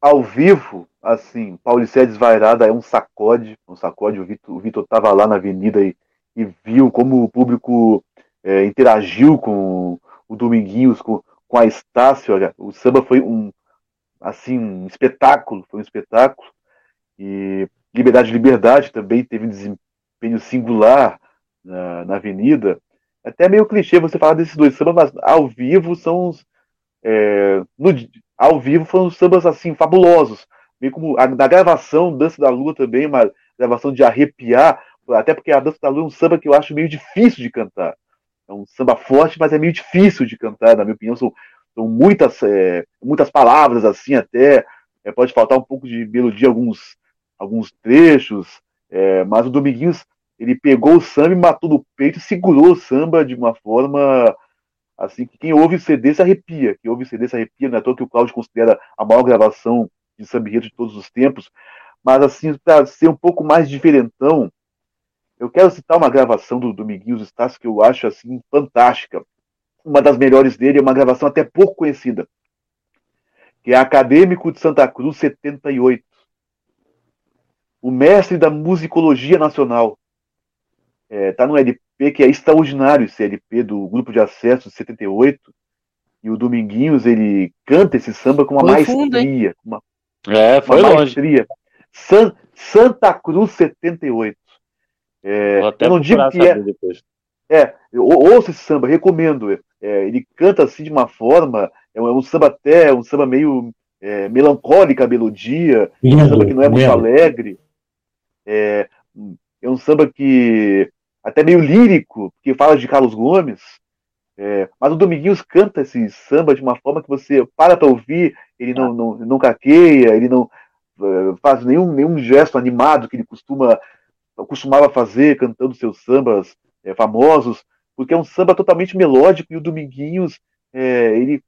Ao vivo, assim, Paulicéia Desvairada é um sacode, um sacode. O Vitor, o Vitor tava lá na avenida e, e viu como o público é, interagiu com o Dominguinhos, com, com a Estácio. Olha, o samba foi um, assim, um espetáculo, foi um espetáculo. E Liberdade, Liberdade também teve um desempenho singular na, na avenida. Até meio clichê você falar desses dois sambas, mas ao vivo são os, é, no, ao vivo foram sambas assim fabulosos, meio como a, na gravação Dança da Lua também, uma gravação de arrepiar, até porque a Dança da Lua é um samba que eu acho meio difícil de cantar. É um samba forte, mas é meio difícil de cantar, na minha opinião, são, são muitas, é, muitas palavras assim até, é, pode faltar um pouco de melodia alguns, alguns trechos, é, mas o Dominguinhos ele pegou o samba e matou no peito segurou o samba de uma forma assim que quem ouve CD se arrepia. Quem ouve CD se arrepia, não é à toa que o Cláudio considera a maior gravação de samba de todos os tempos. Mas assim, para ser um pouco mais diferentão, eu quero citar uma gravação do Dominguinhos Estácio que eu acho assim fantástica. Uma das melhores dele é uma gravação até pouco conhecida, que é Acadêmico de Santa Cruz 78. O mestre da musicologia nacional. É, tá no LP que é extraordinário, esse LP do Grupo de Acesso de 78. E o Dominguinhos, ele canta esse samba com uma Foi maestria. fundo, uma, É, uma foi longe. maestria. San- Santa Cruz 78. É, eu não digo que é, depois. é, eu ou- ouça esse samba, recomendo. É, ele canta assim de uma forma, é um, é um samba até, um samba meio é, melancólica a melodia, um Lindo, samba que não é muito lindo. alegre. É, é um samba que até meio lírico, porque fala de Carlos Gomes. É, mas o Dominguinhos canta esse samba de uma forma que você para para ouvir, ele não, não, não caqueia, ele não eh, faz nenhum, nenhum gesto animado que ele costuma costumava fazer cantando seus sambas eh, famosos, porque é um samba totalmente melódico e o Dominguinhos, eh, ele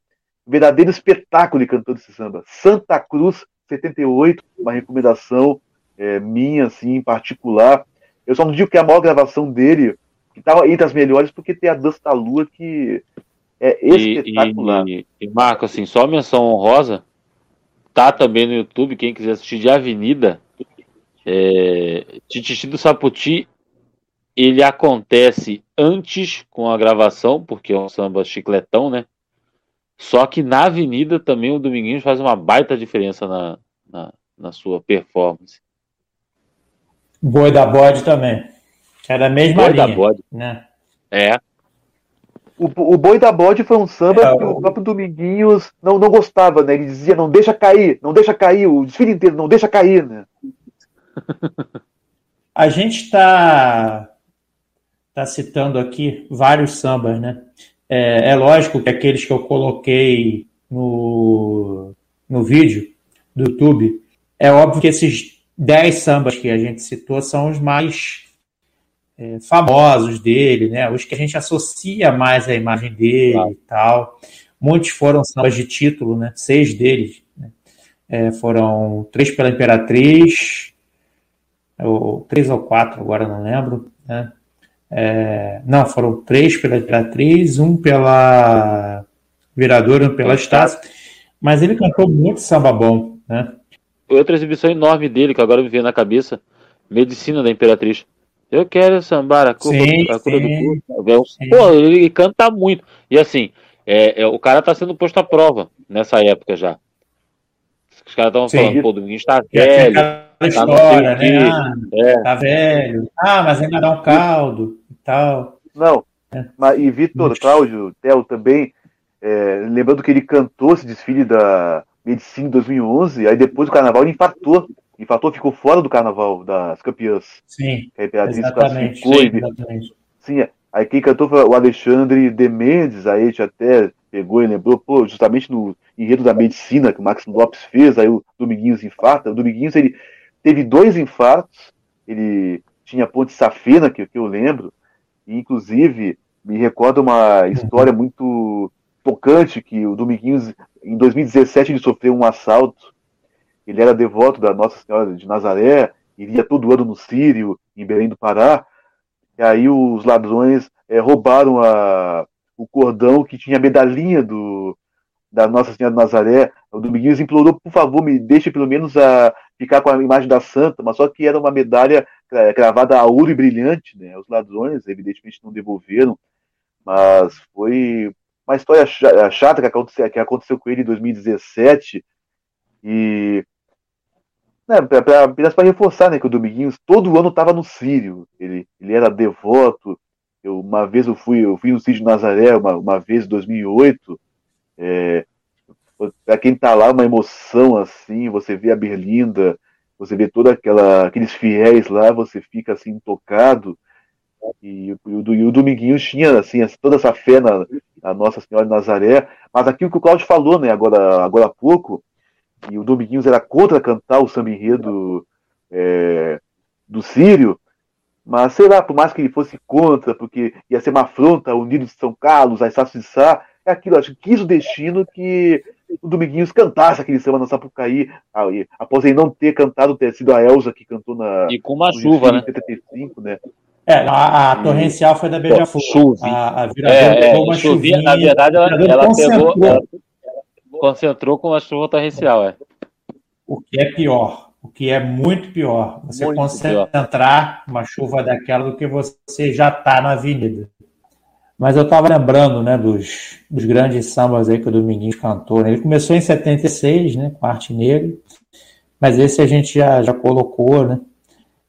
verdadeiro espetáculo ele cantando esse samba. Santa Cruz 78, uma recomendação eh, minha assim em particular. Eu só não digo que é a maior gravação dele, que estava entre as melhores, porque tem a Dança da Lua que é E, espetacular. e, e, Marco, assim, só menção honrosa, tá também no YouTube, quem quiser assistir de Avenida, é, Tititi do Saputi, ele acontece antes com a gravação, porque é um samba chicletão, né? Só que na Avenida também o Dominguinhos faz uma baita diferença na, na, na sua performance. Boi da bode também. É da mesma Boi da linha. bode. Né? É, O, o Boi da Bode foi um samba É, que o- o próprio Dominguinhos não, não gostava, né? Ele dizia, não deixa cair, não deixa cair, o desfile inteiro, não deixa cair, né? A gente está tá citando aqui vários sambas, né? É, é lógico que aqueles que eu coloquei no, no vídeo do YouTube, é óbvio que esses 10 sambas que a gente citou são os mais é, famosos dele, né? Os que a gente associa mais à imagem dele Claro. e tal. Muitos foram sambas de título, né? Seis deles. né? É, foram três pela Imperatriz, ou três ou quatro, agora não lembro. Né? É, não, foram três pela Imperatriz, um pela Viradora, um pela Estácio. Mas ele cantou muito samba bom, né? Outra exibição enorme dele, que agora me veio na cabeça, Medicina da Imperatriz. Eu quero sambar a cura, Sim, a cura sim, do corpo. Um- sim. Pô, ele canta muito. E assim, é, é, o cara tá sendo posto à prova nessa época já. Os caras estavam falando, pô, o Dominguinhos tá velho. não história, né? Ah, É, tá velho. Ah, mas ainda dá um caldo e tal. Não. É. Mas, e Vitor. Cláudio, Theo também, é, lembrando que ele cantou esse desfile da Medicina em 2011, aí depois do carnaval ele infartou. Infartou, ficou fora do carnaval das campeãs. Sim, A Imperatriz exatamente. classificou Sim, exatamente. Sim, aí quem cantou foi o Alexandre de Mendes, aí a gente até pegou e lembrou, pô, justamente no enredo da medicina que o Max Lopes fez, aí o Dominguinhos infarta. O Dominguinhos ele teve dois infartos, ele tinha ponte safena, que, que eu lembro, e inclusive me recorda uma história muito tocante que o Dominguinhos, em 2017, ele sofreu um assalto. Ele era devoto da Nossa Senhora de Nazaré, iria todo ano no Sírio, em Belém do Pará, e aí os ladrões eh, roubaram a, o cordão que tinha a medalhinha do, da Nossa Senhora de Nazaré. O Dominguinhos implorou, por favor, me deixe pelo menos a ficar com a imagem da santa, mas só que era uma medalha eh, cravada a ouro e brilhante, né? Os ladrões, evidentemente, não devolveram, mas foi uma história cha- chata que aconteceu, que aconteceu com ele em 2017 e né, pra- pra- apenas para reforçar né, que o Dominguinhos todo ano estava no Sírio, ele, ele era devoto. Eu, uma vez eu fui, eu fui no Sírio de Nazaré, uma, uma vez em 2008. É, para quem tá lá, uma emoção assim, você vê a Berlinda, você vê toda aquela aqueles fiéis lá, você fica assim tocado. E, o- e o, e o Dominguinhos tinha assim toda essa fé na, na Nossa Senhora de Nazaré, mas aquilo que o Cláudio falou, né, agora agora há pouco, e o Dominguinhos era contra cantar o samba enredo é, do Sírio, mas sei lá, por mais que ele fosse contra, porque ia ser uma afronta ao Unido de São Carlos, a Estácio de Sá, é aquilo, acho que quis o destino que o Dominguinhos cantasse aquele samba na Sapucaí, aí, após ele não ter cantado, ter sido a Elza que cantou na, e com uma chuva, desfile né? em 75, né? É, a, a torrencial foi da Beija-Flor. A, a viradora É, pegou é, uma chovia, chuvinha. na verdade, ela, ela concentrou, pegou, ela concentrou com a chuva torrencial, é. O que é pior. O que é muito pior. Você Muito concentrar uma chuva daquela do que você já está na avenida. Mas eu estava lembrando né, dos, dos grandes sambas aí que o Dominguinhos cantou. né? Ele começou em 76, né, com Arte Negra, mas esse a gente já, já colocou, né?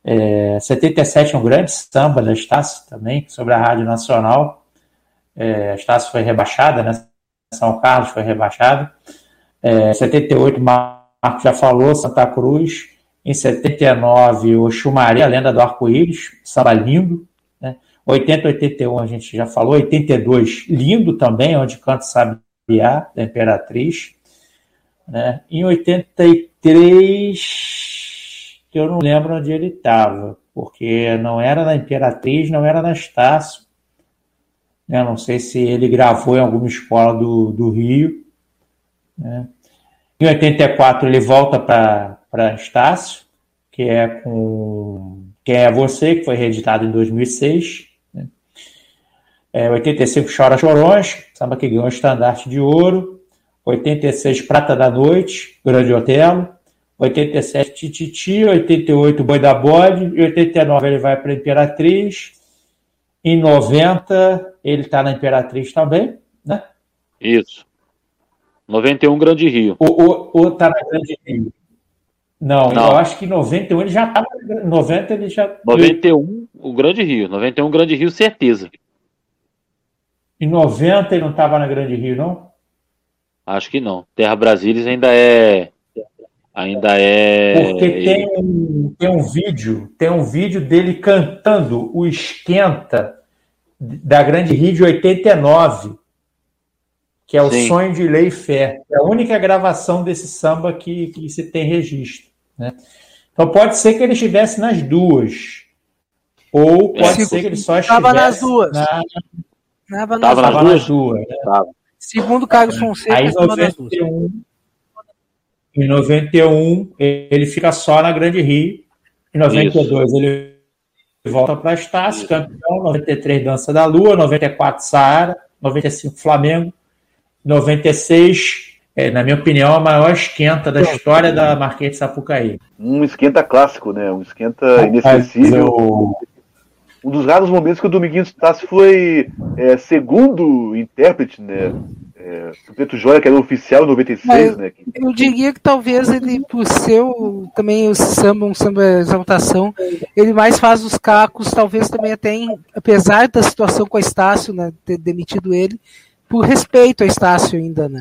É, 77 é um grande samba da Estácio também, sobre a Rádio Nacional. É, a Estácio foi rebaixada, né? São Carlos foi rebaixado. É, 78, Marco já falou, Santa Cruz. Em 79, o a lenda do arco-íris, samba lindo. Né? 80, 81, a gente já falou. 82, lindo também, onde canta Sabiá, da Imperatriz. Né? Em 83, que eu não lembro onde ele estava, porque não era na Imperatriz, não era na Estácio. Né? Não sei se ele gravou em alguma escola do, do Rio. Né? Em 84 ele volta para Estácio, que é com Quem é Você, que foi reeditado em 2006. Né? É, 85 Chora Chorões, samba que ganhou o estandarte de ouro. 86 Prata da Noite, Grande Otelo. 87 Tititi, 88 Boi da Bode, e 89 ele vai para a Imperatriz. Em 90 ele está na Imperatriz também, né? Isso. 91 Grande Rio. Ou, ou, ou tá na Grande Rio. Não, Não. eu acho que em 91 ele já estava. 90 ele já. 91, o Grande Rio. 91, Grande Rio, certeza. Em 90 ele não estava na Grande Rio, não? Acho que não. Terra Brasília ainda é. Ainda é. Porque tem um, tem um vídeo, tem um vídeo dele cantando o Esquenta da Grande Rio de 89, que é o Sim. Sonho de Lei e Fé. É a única gravação desse samba que, que se tem registro. Né? Então pode ser que ele estivesse nas duas. Ou pode É. ser que ele só estivesse Tava nas duas. na- Tava Tava nas nas duas. nas duas. né? Segundo Carlos Fonseca, estava nas duas. 91, em 91 ele fica só na Grande Rio. Em 92 ele volta para Estácio, campeão. 93 Dança da Lua, 94 Saara, 95 Flamengo, 96, é, na minha opinião, a maior esquenta da história da Marquês de Sapucaí. Um esquenta clássico, né? Um esquenta inesquecível. Um dos raros momentos que o Dominguinhos Tassi foi é, segundo intérprete, né? É, o Preto Joia, que era oficial em 96, Mas- né? que- Eu diria que talvez ele, por ser o- também o samba, um samba exaltação, ele mais faz os cacos, talvez também até, em- apesar da situação com a Estácio, né, ter demitido ele, por respeito a Estácio ainda, né?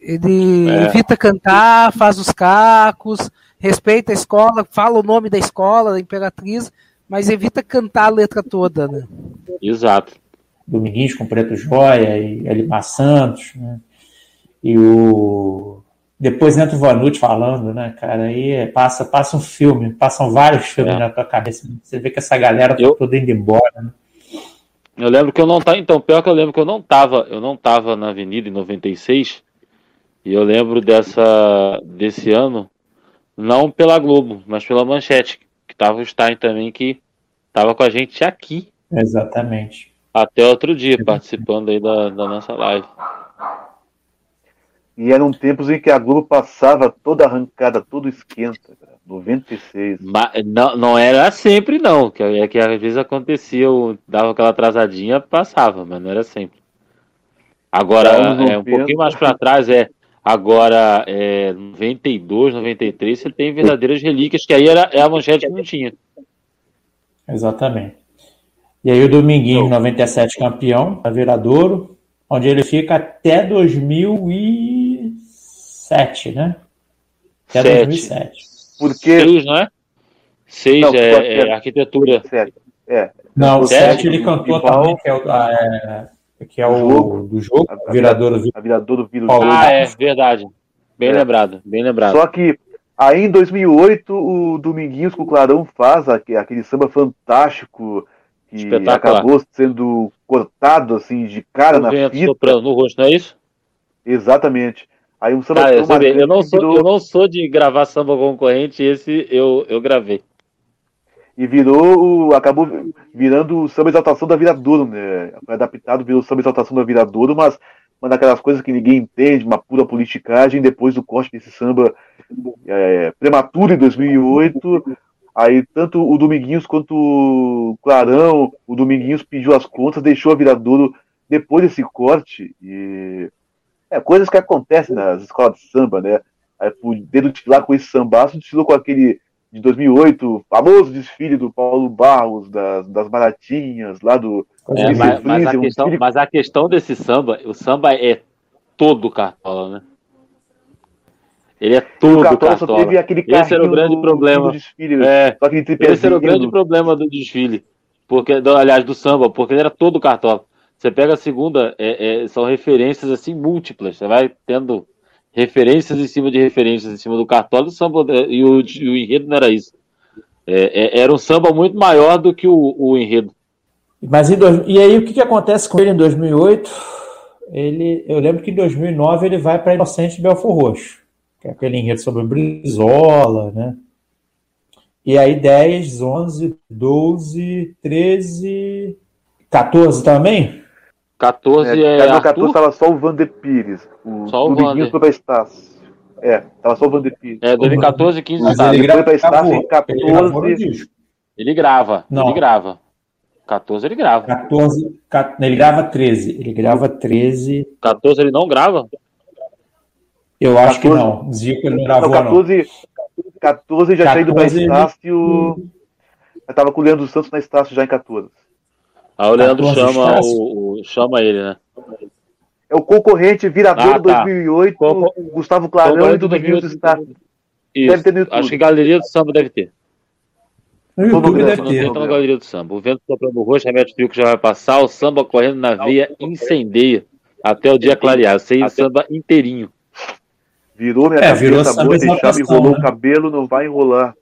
Ele É. evita cantar, faz os cacos, respeita a escola, fala o nome da escola, da Imperatriz, mas evita cantar a letra toda, né? Exato. Dominguinhos com Preto Joia e Elimar Santos, né? E o. Depois entra o Vanucci falando, né, cara? Aí é- passa, passa um filme, passam vários filmes É. na tua cabeça. né? Você vê que essa galera tá Eu- toda indo embora, né? Eu lembro que eu não tava. Então, pior que eu lembro que eu não tava. Eu não tava na Avenida em 96. E eu lembro dessa desse ano, não pela Globo, mas pela Manchete, que tava o Stein também, que tava com a gente aqui Exatamente. Até outro dia, participando aí da, da nossa live. E eram tempos em que a Globo passava toda arrancada, todo esquenta, cara. 96. Mas não, não era sempre, não. Que é que às vezes acontecia, eu dava aquela atrasadinha, passava, mas não era sempre. Agora, Anos é, um 90. pouquinho mais para trás, é. Agora, é, 92, 93, você tem verdadeiras relíquias, que aí era, é a manchete que não tinha. Exatamente. E aí o Dominguinho, 97 campeão, da Viradouro, onde ele fica até 2007, né? Até Sete. 2007. Porque. Seis, não é? Seis Não, é, é arquitetura. Sério. É. Não, o Sete, 7 ele cantou também, que é o, ah, é, que é o jogo. do jogo, A- a Viradouro A Viradouro jogo. Ah, é, verdade. Bem É. lembrado, bem lembrado. Só que aí em 2008 o Dominguinhos com o Clarão faz aque- aquele samba fantástico que acabou sendo cortado assim de cara o na vento fita. soprando no rosto, não é isso? Exatamente. Aí um samba você vê, eu, não sou, virou- eu não sou de gravar samba concorrente, esse eu, eu gravei. e virou o- acabou virando o samba exaltação da Viradouro, né? Foi adaptado virou o samba exaltação da Viradouro, mas uma daquelas coisas que ninguém entende, uma pura politicagem, depois do corte desse samba é, prematuro em 2008, aí tanto o Dominguinhos quanto o Clarão, o Dominguinhos pediu as contas, deixou a Viradouro depois desse corte, e é, coisas que acontecem nas escolas de samba, né? Aí, por dedo desfilar com esse sambaço, desfilou com aquele de 2008, famoso desfile do Paulo Barros, das, das Baratinhas, lá do. É, mas, mas a questão, mas a questão desse samba, o samba é todo cartola, né? Ele é o todo Cartola só cartola. teve aquele Esse era o grande do- problema. do desfile, É, esse era o grande problema do desfile. Porque, do- aliás, do samba, porque ele era todo cartola. Você pega a segunda, é- é, são referências assim múltiplas. Você vai tendo referências em cima de referências em cima do cartola do samba é, e o, e o enredo não era isso. É, é, era um samba muito maior do que o, o enredo. Mas em dois- e aí o que, que acontece com ele em 2008? Ele, eu lembro que em 2009 ele vai para Inocente de Belfor Roxo, que é aquele enredo sobre o Brizola, né? E aí 10, 11, 12, 13, 14 também? 14 É, é, é, no Arthur, 14 tava só o Vander Pires. O, Só o Dominguinhos Vander. foi pra Estácio. É, tava só o Vander Pires. é 2014 15 Mas sabe? ele Depois pra Estácio em 14. ele grava, Não. ele grava. 14 ele grava. 14, ca- ele grava 13, ele grava 13, 14 ele não grava? Eu acho 14, que não. Zico ele não gravou, não. 14, 14 já 14, tinha ido pra Estácio. Ele... Eu tava com o Leandro Santos na Estácio já em 14. Ah, o Leandro chama, o, o, chama ele, né? É o concorrente Virador ah, tá. 2008, Concor... Gustavo Clarão e do Dominguinhos Estácio. Deve ter no YouTube. Acho que Galeria do Samba deve ter. No YouTube deve ter. na Galeria do Samba. O vento soprando o rosto, remédio frio que já vai passar, o samba correndo na veia incendeia até o dia clarear. Sei o samba inteirinho. Virou minha é, virou cabeça, boa, deixava, enrolou né? o cabelo, não vai enrolar.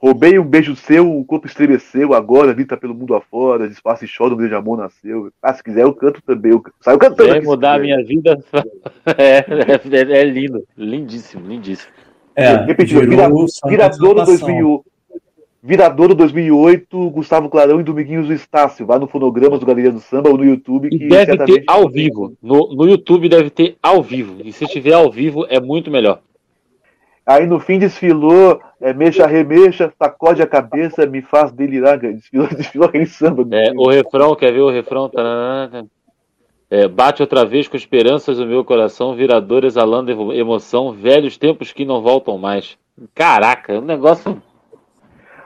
Roubei um beijo seu, o corpo estremeceu, agora grita pelo mundo afora, despaça e chora, um beijo de amor nasceu. Ah, se quiser eu canto também. Eu... Sai cantando. Quer mudar a minha vida? é, é, é, lindo, lindíssimo, lindíssimo. É, Repetindo, vira, Viradouro 2001. Viradouro 2008, Gustavo Clarão e Dominguinhos do Estácio. Vai no Fonogramas do Galeria do Samba ou no YouTube. Que deve ter ao vivo. No, no YouTube deve ter ao vivo. E se tiver ao vivo, é muito melhor. Aí no fim desfilou, é, mexa, remexa, sacode a cabeça, me faz delirar. Desfilou, desfilou aquele samba. É, o refrão, quer ver o refrão? É, bate outra vez com esperanças no meu coração, virador exalando emoção, velhos tempos que não voltam mais. Caraca, é um negócio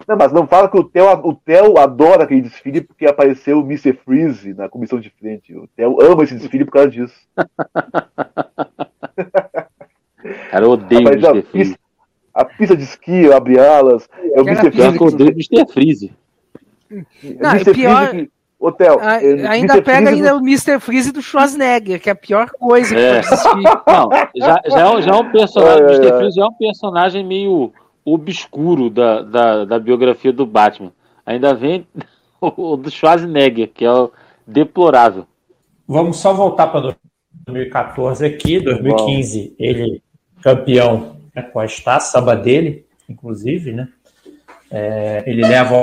não, mas não fala que o Theo, o Theo adora aquele desfile porque apareceu o Mr. Freeze na comissão de frente. O Theo ama esse desfile por causa disso. Cara, eu odeio Rapaz, o Mr. Freeze. A pista de esqui, abre alas. É o Mr. Freeze. Eu odeio o Mr. Freeze. Não, é pior... Que... Hotel. A, é, ainda Mr. pega ainda o Mr. Freeze do Schwarzenegger, que é a pior coisa é. que Não, já, já, é, já é um personagem. É, Mr. Freeze já é um personagem meio obscuro da, da, da biografia do Batman. Ainda vem o, do Schwarzenegger, que é o deplorável. Vamos só voltar para 2014 aqui, 2015, Bom. ele campeão né, com a Estácio, samba dele, inclusive, né? É, ele leva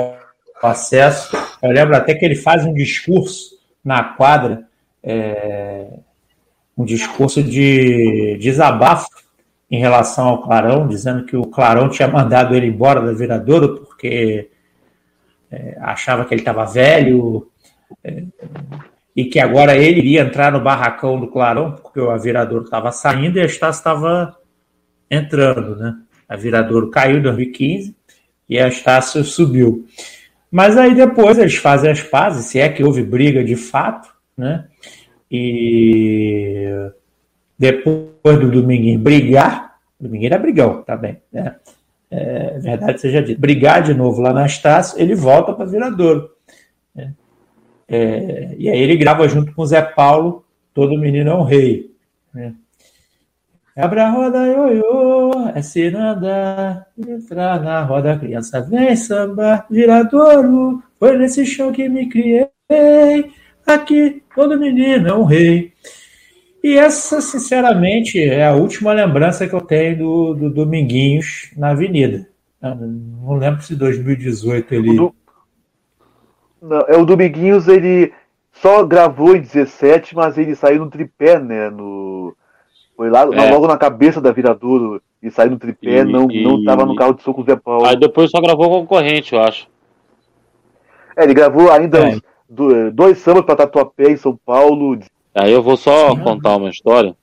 o acesso. Eu lembro até que ele faz um discurso na quadra, é, um discurso de desabafo em relação ao Clarão, dizendo que o Clarão tinha mandado ele embora da Viradouro porque é, achava que ele estava velho é, e que agora ele iria entrar no barracão do Clarão porque a Viradouro estava saindo e a Estácio estava entrando, né? A Viradouro caiu em 2015 e a Estácio subiu. Mas aí depois eles fazem as pazes, se é que houve briga de fato, né? E depois do Dominguinho brigar, Dominguinho era brigão, tá bem, né? É, verdade seja dito. Brigar de novo lá na Estácio, ele volta para Viradouro. Né? É, e aí ele grava junto com o Zé Paulo, Todo Menino é um Rei. Né? Abra a roda, ioiô, é ciranda, entrar na roda, criança vem samba, viradouro, foi nesse chão que me criei, aqui todo menino é um rei. E essa, sinceramente, é a última lembrança que eu tenho do, do Dominguinhos na Avenida. Não lembro se 2018 ele. O Não, é o Dominguinhos, ele só gravou em 17, mas ele saiu no tripé, né? No... Foi lá, é. logo na cabeça da Viradouro e saiu no tripé, e, não, e... não tava no carro de soco Zé Paulo. Aí depois só gravou concorrente, eu acho. É, ele gravou ainda é. dois sambas para Tatuapé em São Paulo, Aí eu vou só Sim, contar uma história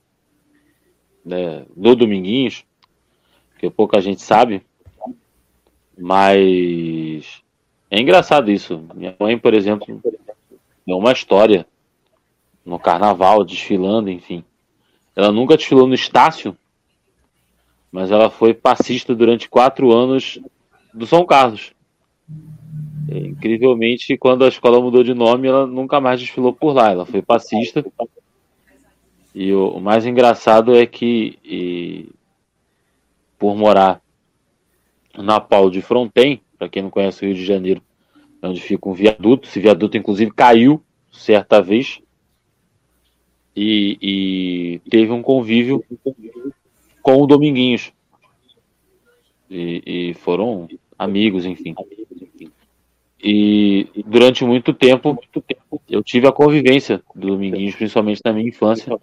né, do Dominguinhos, que pouca gente sabe, mas é engraçado isso. Minha mãe, por exemplo, tem uma história no carnaval, desfilando, enfim. Ela nunca desfilou no Estácio, mas ela foi passista durante quatro anos do São Carlos. É, incrivelmente, quando a escola mudou de nome, ela nunca mais desfilou por lá. Ela foi passista. E o, o mais engraçado é que, e, por morar na Paulo de Fronten, para quem não conhece o Rio de Janeiro, é onde fica um viaduto. Esse viaduto, inclusive, caiu certa vez. E, e teve um convívio com o Dominguinhos. E, e foram amigos, enfim. E durante muito tempo eu tive a convivência do Dominguinhos, principalmente na minha infância.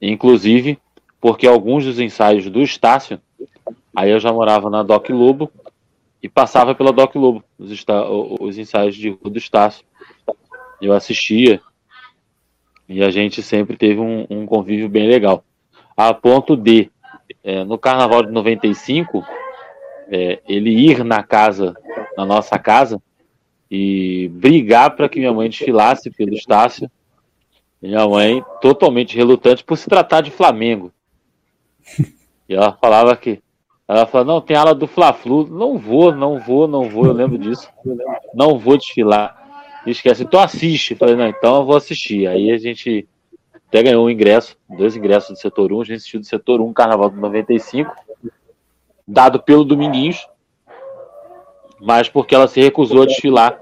Inclusive, porque alguns dos ensaios do Estácio, aí eu já morava na Doc Lobo e passava pela Doc Lobo, os, os ensaios de rua do Estácio. Eu assistia e a gente sempre teve um, um convívio bem legal. A ponto de, é, no carnaval de 95, é, ele ir na casa, na nossa casa, e brigar para que minha mãe desfilasse pelo Estácio. Minha mãe totalmente relutante por se tratar de Flamengo. E ela falava que. Ela falou, não, tem ala do Fla-Flu. Não vou, não vou, não vou, eu lembro disso. Não vou desfilar. E esquece, então assiste. falei, não, então eu vou assistir. Aí a gente até ganhou um ingresso, dois ingressos do setor 1, a gente assistiu do setor 1, Carnaval de 95, dado pelo Dominguinhos, mas porque ela se recusou a desfilar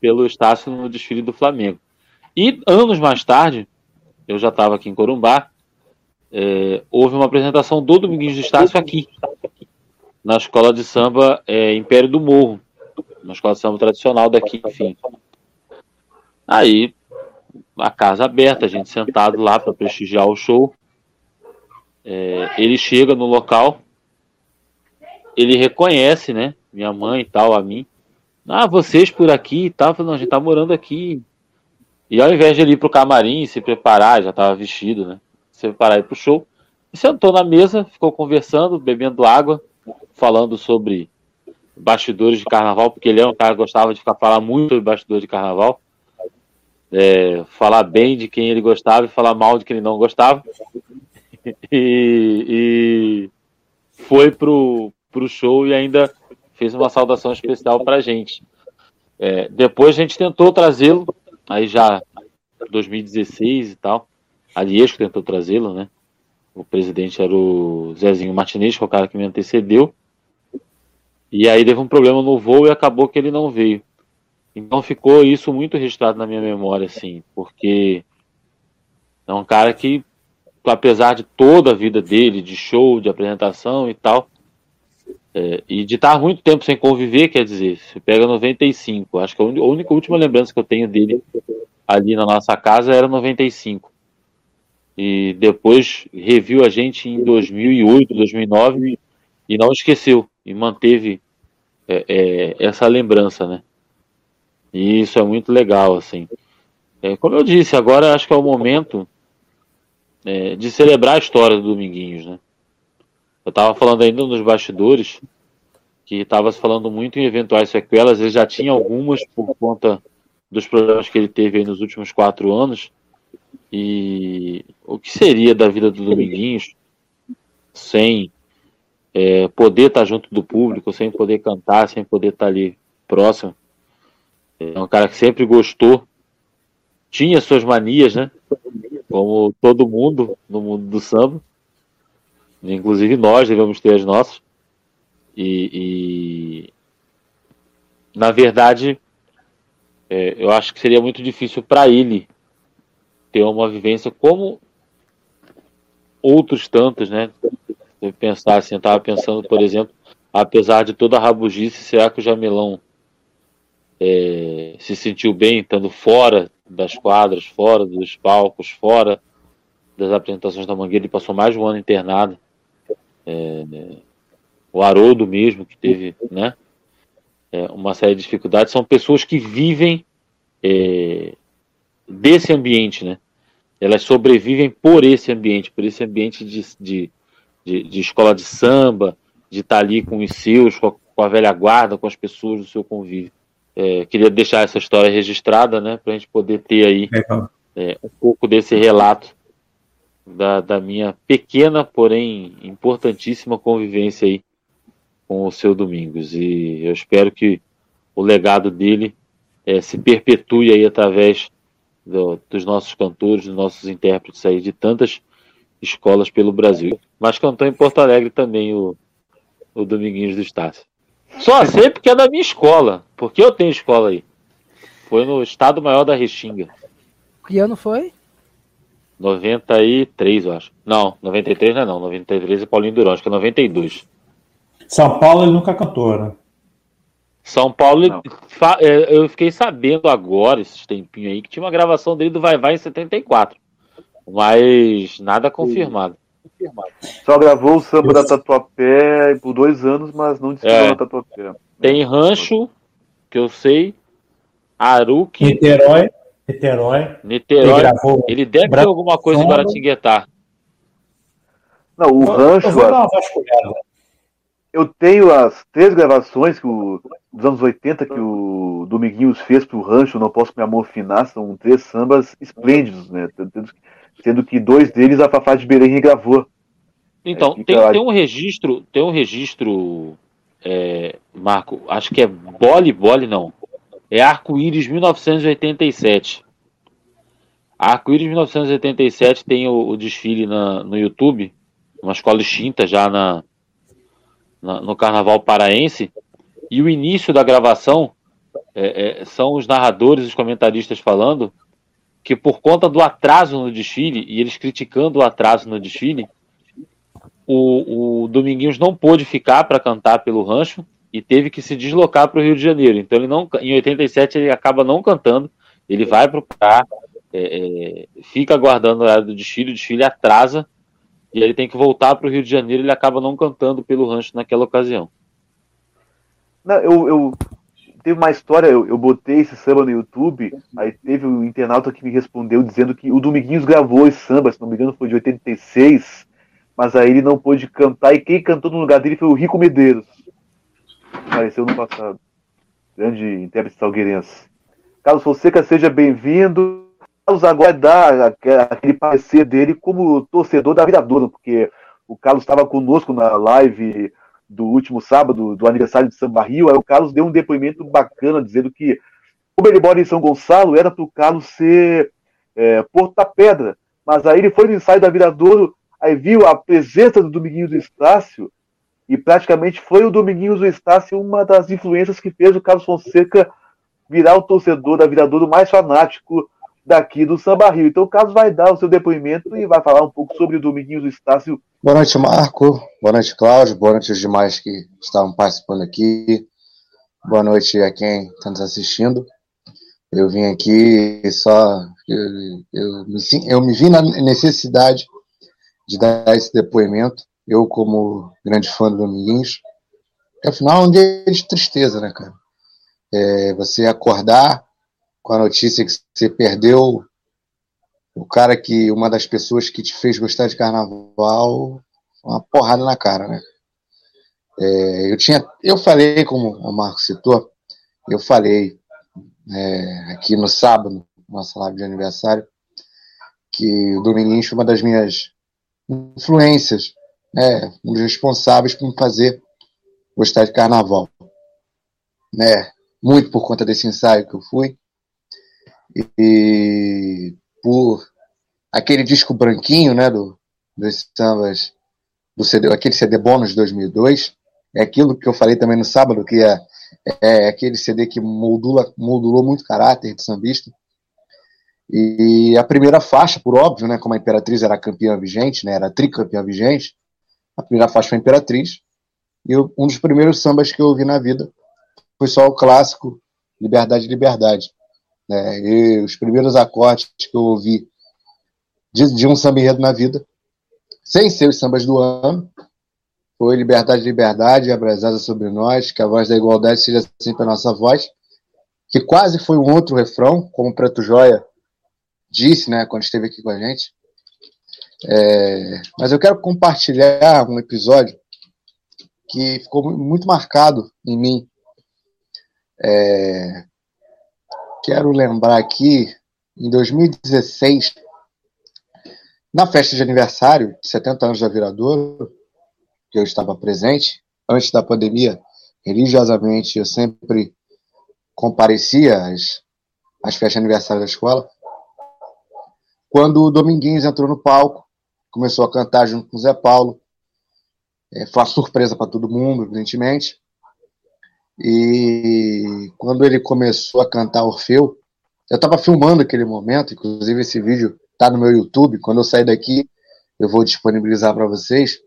pelo Estácio no desfile do Flamengo. E anos mais tarde, eu já estava aqui em Corumbá, é, houve uma apresentação do Dominguinhos do Estácio aqui, na escola de samba é, Império do Morro, uma escola de samba tradicional daqui, enfim. Aí a casa aberta, a gente sentado lá para prestigiar o show. É, ele chega no local, ele reconhece, né? Minha mãe e tal, a mim. Ah, vocês por aqui e tal. Não, a gente tá morando aqui. E ao invés de ir pro camarim se preparar, já tava vestido, né? Se preparar ir pro show. E sentou na mesa, ficou conversando, bebendo água, falando sobre bastidores de carnaval, porque ele é um cara que gostava de ficar falar muito sobre bastidores de carnaval é, falar bem de quem ele gostava e falar mal de quem ele não gostava. E, e foi pro, pro show e ainda fez uma saudação especial pra gente. É, depois a gente tentou trazê-lo, aí já 2016 e tal. A Liesco tentou trazê-lo, né? O presidente era o Zezinho Martinez, que é o cara que me antecedeu. E aí teve um problema no voo e acabou que ele não veio. Então ficou isso muito registrado na minha memória, assim, porque é um cara que, apesar de toda a vida dele, de show, de apresentação e tal, é, e de estar muito tempo sem conviver, quer dizer, se pega 95, acho que a única última lembrança que eu tenho dele ali na nossa casa era 95. E depois reviu a gente em 2008, 2009 e não esqueceu e manteve é, é, essa lembrança, né? E isso é muito legal, assim. É, como eu disse, agora acho que é o momento é, de celebrar a história do Dominguinhos, né? Eu estava falando ainda nos bastidores que estava se falando muito em eventuais sequelas, ele já tinha algumas por conta dos problemas que ele teve nos últimos quatro anos. E o que seria da vida do Dominguinhos sem é, poder estar junto do público, sem poder cantar, sem poder estar ali próximo? É um cara que sempre gostou, tinha suas manias, né? Como todo mundo no mundo do samba. Inclusive nós devemos ter as nossas. E, e na verdade, é, eu acho que seria muito difícil para ele ter uma vivência como outros tantos, né? Eu pensar assim, eu estava pensando, por exemplo, apesar de toda a rabugice, será que o Jamilão é, se sentiu bem estando fora das quadras, fora dos palcos, fora das apresentações da Mangueira. Ele passou mais de um ano internado. É, o Haroldo mesmo, que teve né, é, uma série de dificuldades, são pessoas que vivem é, desse ambiente, né? Elas sobrevivem por esse ambiente, por esse ambiente de, de, de, de escola de samba, de estar ali com os seus, com a, com a velha guarda, com as pessoas do seu convívio. É, queria deixar essa história registrada, né, para a gente poder ter aí é, um pouco desse relato da, da, minha pequena, porém importantíssima convivência aí com o seu Domingos. E eu espero que o legado dele é, se perpetue aí através do, dos nossos cantores, dos nossos intérpretes aí de tantas escolas pelo Brasil. Mas cantou em Porto Alegre também o, o Dominguinhos do Estácio. Só sei porque é da minha escola. Porque eu tenho escola aí. Foi no Estado Maior da Restinga. Que ano foi? 93, eu acho. Não, 93 não é não. 93 é Paulinho Durão, acho que é 92. São Paulo ele nunca cantou, né? São Paulo, é, eu fiquei sabendo agora, esses tempinhos aí, que tinha uma gravação dele do Vai Vai em 74. Mas nada confirmado confirmado. Só gravou o samba da Tatuapé por dois anos, mas não desfilou é. na Tatuapé. Tem Rancho, que eu sei. Aruque. Niterói. Niterói. Niterói. Ele, ele deve ter alguma coisa em Guaratinguetá. Não, o Eu- rancho. Eu a-. Eu tenho as três gravações que o, dos anos 80 que o Dominguinhos fez pro Rancho, Não Posso Me Amofinar, são três sambas esplêndidos, né? Sendo- Sendo que dois deles a Fafá de Belém regravou. Então, É, tem, lá. tem um registro, tem um registro, é, Marco, acho que é Bole Bole, não. É Arco-Íris 1987. Arco-Íris 1987 tem o, o desfile na- no YouTube, uma escola extinta já na, na- no Carnaval Paraense. E o início da gravação é, é, são os narradores, os comentaristas falando que por conta do atraso no desfile, e eles criticando o atraso no desfile, o, o Dominguinhos não pôde ficar para cantar pelo rancho e teve que se deslocar para o Rio de Janeiro. Então ele não, em 87 ele acaba não cantando, ele vai para o Pará, é, é, fica aguardando o horário do desfile, o desfile atrasa e ele tem que voltar para o Rio de Janeiro. Ele acaba não cantando pelo rancho naquela ocasião. Não, eu, eu- teve uma história, eu, eu botei esse samba no YouTube, aí teve um internauta que me respondeu dizendo que o Dominguinhos gravou esse samba, se não me engano foi de 86, mas aí ele não pôde cantar e quem cantou no lugar dele foi o Rico Medeiros. Apareceu no passado. Grande intérprete salgueirense. Carlos Fonseca, seja bem-vindo. Carlos agora dá aque- aquele parecer dele como torcedor da Viradouro, porque o Carlos estava conosco na live do último sábado, do aniversário de Samba Rio, aí o Carlos deu um depoimento bacana, dizendo que, como ele mora em São Gonçalo, era para o Carlos ser é, Porto da Pedra. Mas aí ele foi no ensaio da Viradouro, aí viu a presença do Dominguinhos do Estácio, e praticamente foi o Dominguinhos do Estácio uma das influências que fez o Carlos Fonseca virar o torcedor da Viradouro mais fanático daqui do Samba Rio. Então o Carlos vai dar o seu depoimento e vai falar um pouco sobre o Dominguinhos do Estácio Boa noite, Marco. Boa noite, Cláudio. Boa noite aos demais que estavam participando aqui. Boa noite a quem está nos assistindo. Eu vim aqui só. Eu, eu, me, sin- eu me vi na necessidade de dar esse depoimento. Eu, como grande fã do Dominguinhos. Afinal, é um dia de tristeza, né, cara? É, você acordar com a notícia que você perdeu o cara que, uma das pessoas que te fez gostar de carnaval, uma porrada na cara, né? É, eu tinha, eu falei, como o Marco citou, eu falei é, aqui no sábado, nossa live de aniversário, que o Dominguinhos foi uma das minhas influências, né? Um dos responsáveis por me fazer gostar de carnaval, né? Muito por conta desse ensaio que eu fui e por aquele disco branquinho, né, do, dos sambas, do CD, aquele CD bônus de 2002, é aquilo que eu falei também no sábado, que é, é aquele CD que moldula, moldulou muito caráter de sambista. E a primeira faixa, por óbvio, né, como a Imperatriz era campeã vigente, né, era tricampeã vigente, a primeira faixa foi Imperatriz, e eu- um dos primeiros sambas que eu ouvi na vida foi só o clássico Liberdade, Liberdade né? E os primeiros acordes que eu ouvi de, de um samba enredo na vida, sem ser os sambas do ano, foi Liberdade, Liberdade, Abrasada sobre nós, que a voz da igualdade seja sempre a nossa voz, que quase foi um outro refrão, como o Preto Joia disse, né, quando esteve aqui com a gente. É, mas eu quero compartilhar um episódio que ficou mu- muito marcado em mim. É, quero lembrar aqui, em 2016, na festa de aniversário de 70 anos da Viradouro, que eu estava presente, antes da pandemia, religiosamente eu sempre comparecia às, às festas de aniversário da escola. Quando o Dominguinhos entrou no palco, começou a cantar junto com o Zé Paulo, é, foi uma surpresa para todo mundo, evidentemente. E quando ele começou a cantar Orfeu, eu estava filmando aquele momento, inclusive esse vídeo está no meu YouTube. Quando eu sair daqui, eu vou disponibilizar para vocês.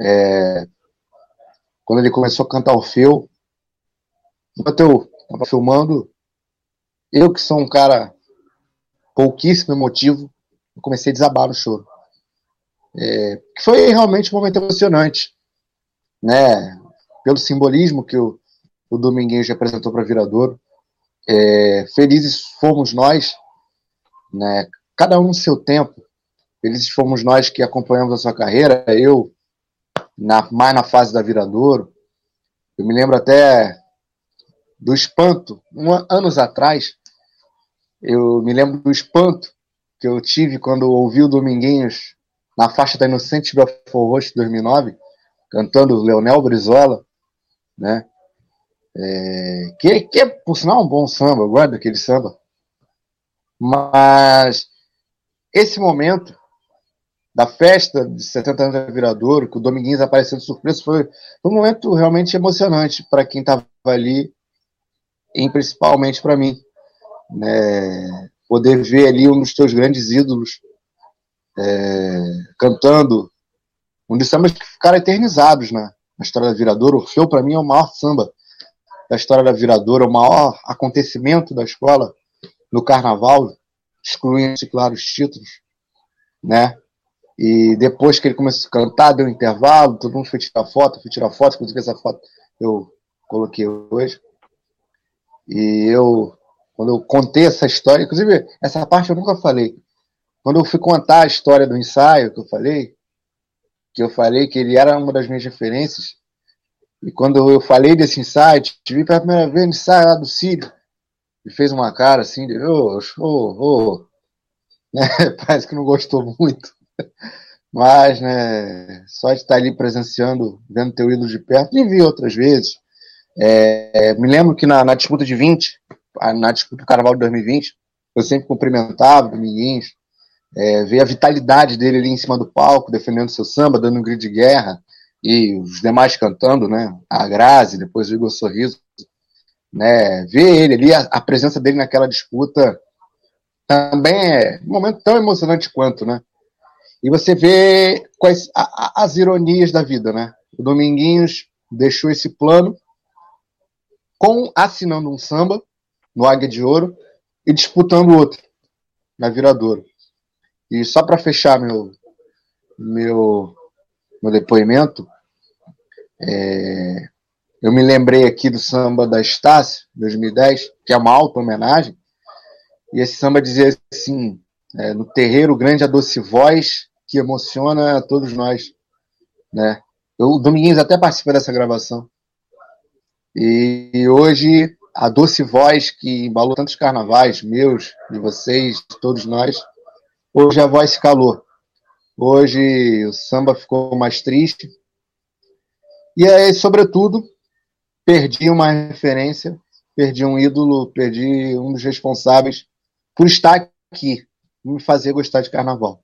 É, quando ele começou a cantar Orfeu, enquanto eu estava filmando, eu que sou um cara pouquíssimo emotivo, eu comecei a desabar no choro. É, foi realmente um momento emocionante, né? Pelo simbolismo que o, o Dominguinhos apresentou para Viradouro. É, felizes fomos nós, né? Cada um no seu tempo, felizes fomos nós que acompanhamos a sua carreira, eu, na, mais na fase da Viradouro. Eu me lembro até do espanto, um, anos atrás, eu me lembro do espanto que eu tive quando ouvi o Dominguinhos na faixa da Inocente Belfort Roxo 2009, cantando Leonel Brizola, né? É, que, que é, por sinal, um bom samba, eu gosto daquele samba. Mas esse momento da festa de 70 anos da Viradouro, que o Dominguinhos apareceu de surpresa, foi, foi um momento realmente emocionante para quem estava ali, e principalmente para mim. Né? Poder ver ali um dos teus grandes ídolos é, cantando um dos sambas que ficaram eternizados né? na história da Viradouro. Orfeu, para mim, é o maior samba da história da Viradouro, é o maior acontecimento da escola no carnaval, excluindo, claro, os títulos, né? E depois que ele começou a cantar, deu um intervalo, todo mundo foi tirar foto, fui tirar foto, inclusive essa foto eu coloquei hoje. E eu, quando eu contei essa história, inclusive essa parte eu nunca falei. Quando eu fui contar a história do ensaio que eu falei, que eu falei que ele era uma das minhas referências, e quando eu falei desse ensaio, tive pela primeira vez no ensaio lá do Sírio, e fez uma cara assim, de, ô, oh, ô, oh, né? parece que não gostou muito. Mas, né, só de estar ali presenciando, vendo teu ídolo de perto, e vi outras vezes. É, me lembro que na, na, disputa de 20, na disputa do Carnaval de 2020, eu sempre cumprimentava o Dominguinhos, é, ver a vitalidade dele ali em cima do palco, defendendo seu samba, dando um grito de guerra, e os demais cantando, né, a Grazi, depois o Igor Sorriso, né, ver ele ali, a, a presença dele naquela disputa também é um momento tão emocionante quanto, né? E você vê quais a, as ironias da vida, né? O Dominguinhos deixou esse plano com assinando um samba no Águia de Ouro e disputando outro na Viradouro. E só para fechar meu meu meu depoimento, é, eu me lembrei aqui do samba da Estácio, 2010, que é uma alta homenagem, e esse samba dizia assim: é, no terreiro grande a doce voz que emociona a todos nós, né? Eu, o Dominguinhos até participa dessa gravação. E hoje a doce voz que embalou tantos carnavais meus, de vocês, de todos nós, hoje a voz se calou. Hoje o samba ficou mais triste. E aí, sobretudo, perdi uma referência, perdi um ídolo, perdi um dos responsáveis por estar aqui, me fazer gostar de carnaval.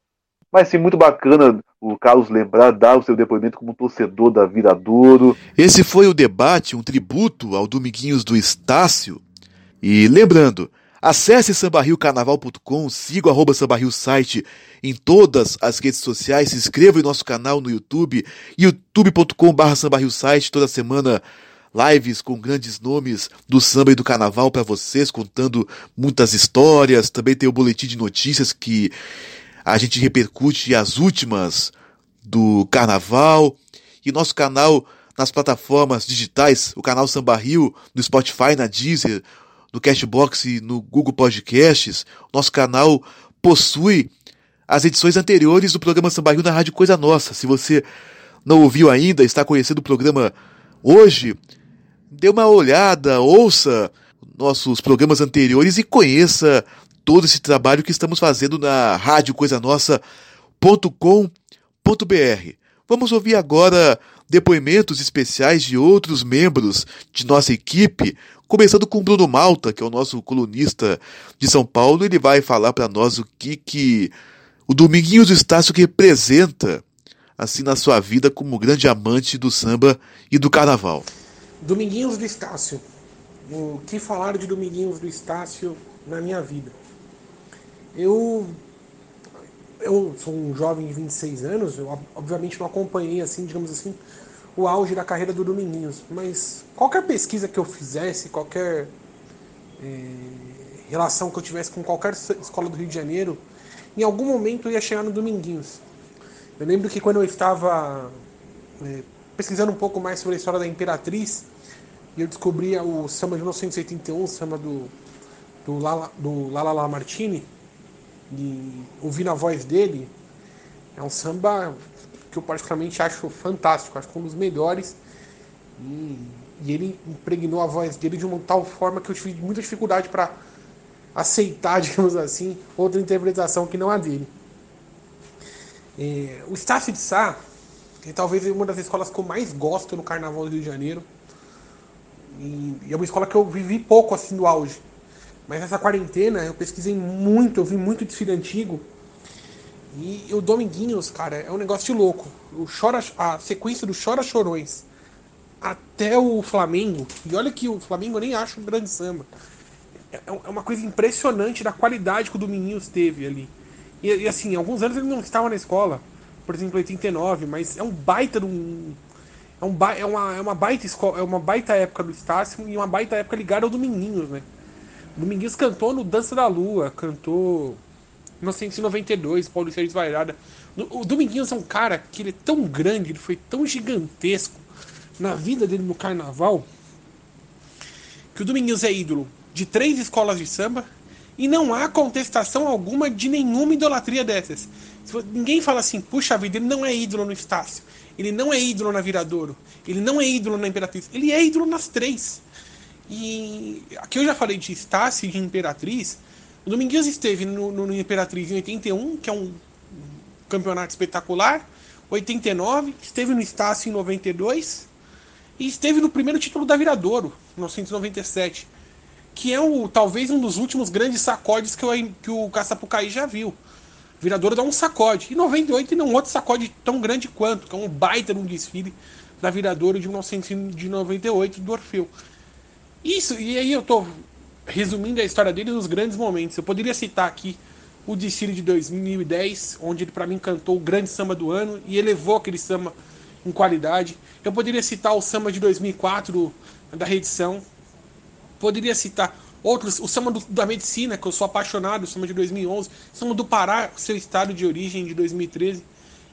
Vai ser muito bacana o Carlos lembrar, dar o seu depoimento como torcedor da Viradouro. Esse foi o debate, um tributo ao Dominguinhos do Estácio. E lembrando, acesse sambarriocarnaval.com, siga o arroba sambarrio site em todas as redes sociais, se inscreva em nosso canal no YouTube, youtube.com.br sambarrio site, toda semana lives com grandes nomes do samba e do carnaval para vocês, contando muitas histórias. Também tem o boletim de notícias que a gente repercute as últimas do carnaval e nosso canal nas plataformas digitais, o canal Samba Rio, no Spotify, na Deezer, no Cashbox e no Google Podcasts. Nosso canal possui as edições anteriores do programa Samba Rio na Rádio Coisa Nossa. Se você não ouviu ainda, está conhecendo o programa hoje, dê uma olhada, ouça nossos programas anteriores e conheça todo esse trabalho que estamos fazendo na rádio coisa nossa.com.br. Vamos ouvir agora depoimentos especiais de outros membros de nossa equipe, começando com Bruno Malta, que é o nosso colunista de São Paulo, ele vai falar para nós o que que o Dominguinhos do Estácio representa assim na sua vida como grande amante do samba e do carnaval. Dominguinhos do Estácio. O que falar de Dominguinhos do Estácio na minha vida? Eu eu sou um jovem de 26 anos, eu obviamente não acompanhei assim, digamos assim, o auge da carreira do Dominguinhos, mas qualquer pesquisa que eu fizesse, qualquer é, relação que eu tivesse com qualquer escola do Rio de Janeiro, em algum momento eu ia chegar no Dominguinhos. Eu lembro que quando eu estava é, pesquisando um pouco mais sobre a história da Imperatriz, eu descobri o samba de 1981, o samba do, do Lala, do Lala Martini, e ouvindo a voz dele, É um samba que eu particularmente acho fantástico, acho que um dos melhores. E, e ele impregnou a voz dele de uma tal forma que eu tive muita dificuldade para aceitar, digamos assim, outra interpretação que não a dele. É, o Estácio de Sá é talvez uma das escolas que eu mais gosto no Carnaval do Rio de Janeiro. E, e é uma escola que eu vivi pouco assim do auge. Mas nessa quarentena eu pesquisei muito, eu vi muito desfile antigo. E o Dominguinhos, cara, é um negócio de louco. O chora, a sequência do Chora Chorões até o Flamengo. E olha que o Flamengo eu nem acho um grande samba. É, é uma coisa impressionante da qualidade que o Dominguinhos teve ali. E, e assim, alguns anos ele não estava na escola. Por exemplo, 89, mas é um baita de um. É, um é, uma, é uma baita escola, é uma baita época do Estácio e uma baita época ligada ao Dominguinhos, né? Dominguinhos cantou no Dança da Lua, cantou 1992, Paulo Sérgio Vairada. O Dominguinhos é um cara que ele é tão grande, ele foi tão gigantesco na vida dele no carnaval, que o Dominguinhos é ídolo de três escolas de samba e não há contestação alguma de nenhuma idolatria dessas. Ninguém fala assim, puxa vida, ele não é ídolo no Estácio, ele não é ídolo na Viradouro, ele não é ídolo na Imperatriz, ele é ídolo nas três. E aqui eu já falei de e de Imperatriz. O Dominguinhos esteve no, no, no Imperatriz em 81, que é um campeonato espetacular. 89, esteve no Estácio em 92 e esteve no primeiro título da Viradouro, 1997, que é o talvez um dos últimos grandes sacodes que, eu, que o Caçapucaí já viu. Viradouro dá um sacode. E 98 não outro sacode tão grande quanto, que é um baita num desfile da Viradouro de 1998 do Orfeu. Isso, e aí eu tô resumindo a história dele nos grandes momentos. Eu poderia citar aqui o desfile de 2010, onde ele para mim cantou o grande samba do ano e elevou aquele samba em qualidade. Eu poderia citar o samba de 2004 da reedição. Poderia citar outros, o samba do, da medicina, que eu sou apaixonado, o samba de 2011, o samba do Pará, seu estado de origem de 2013.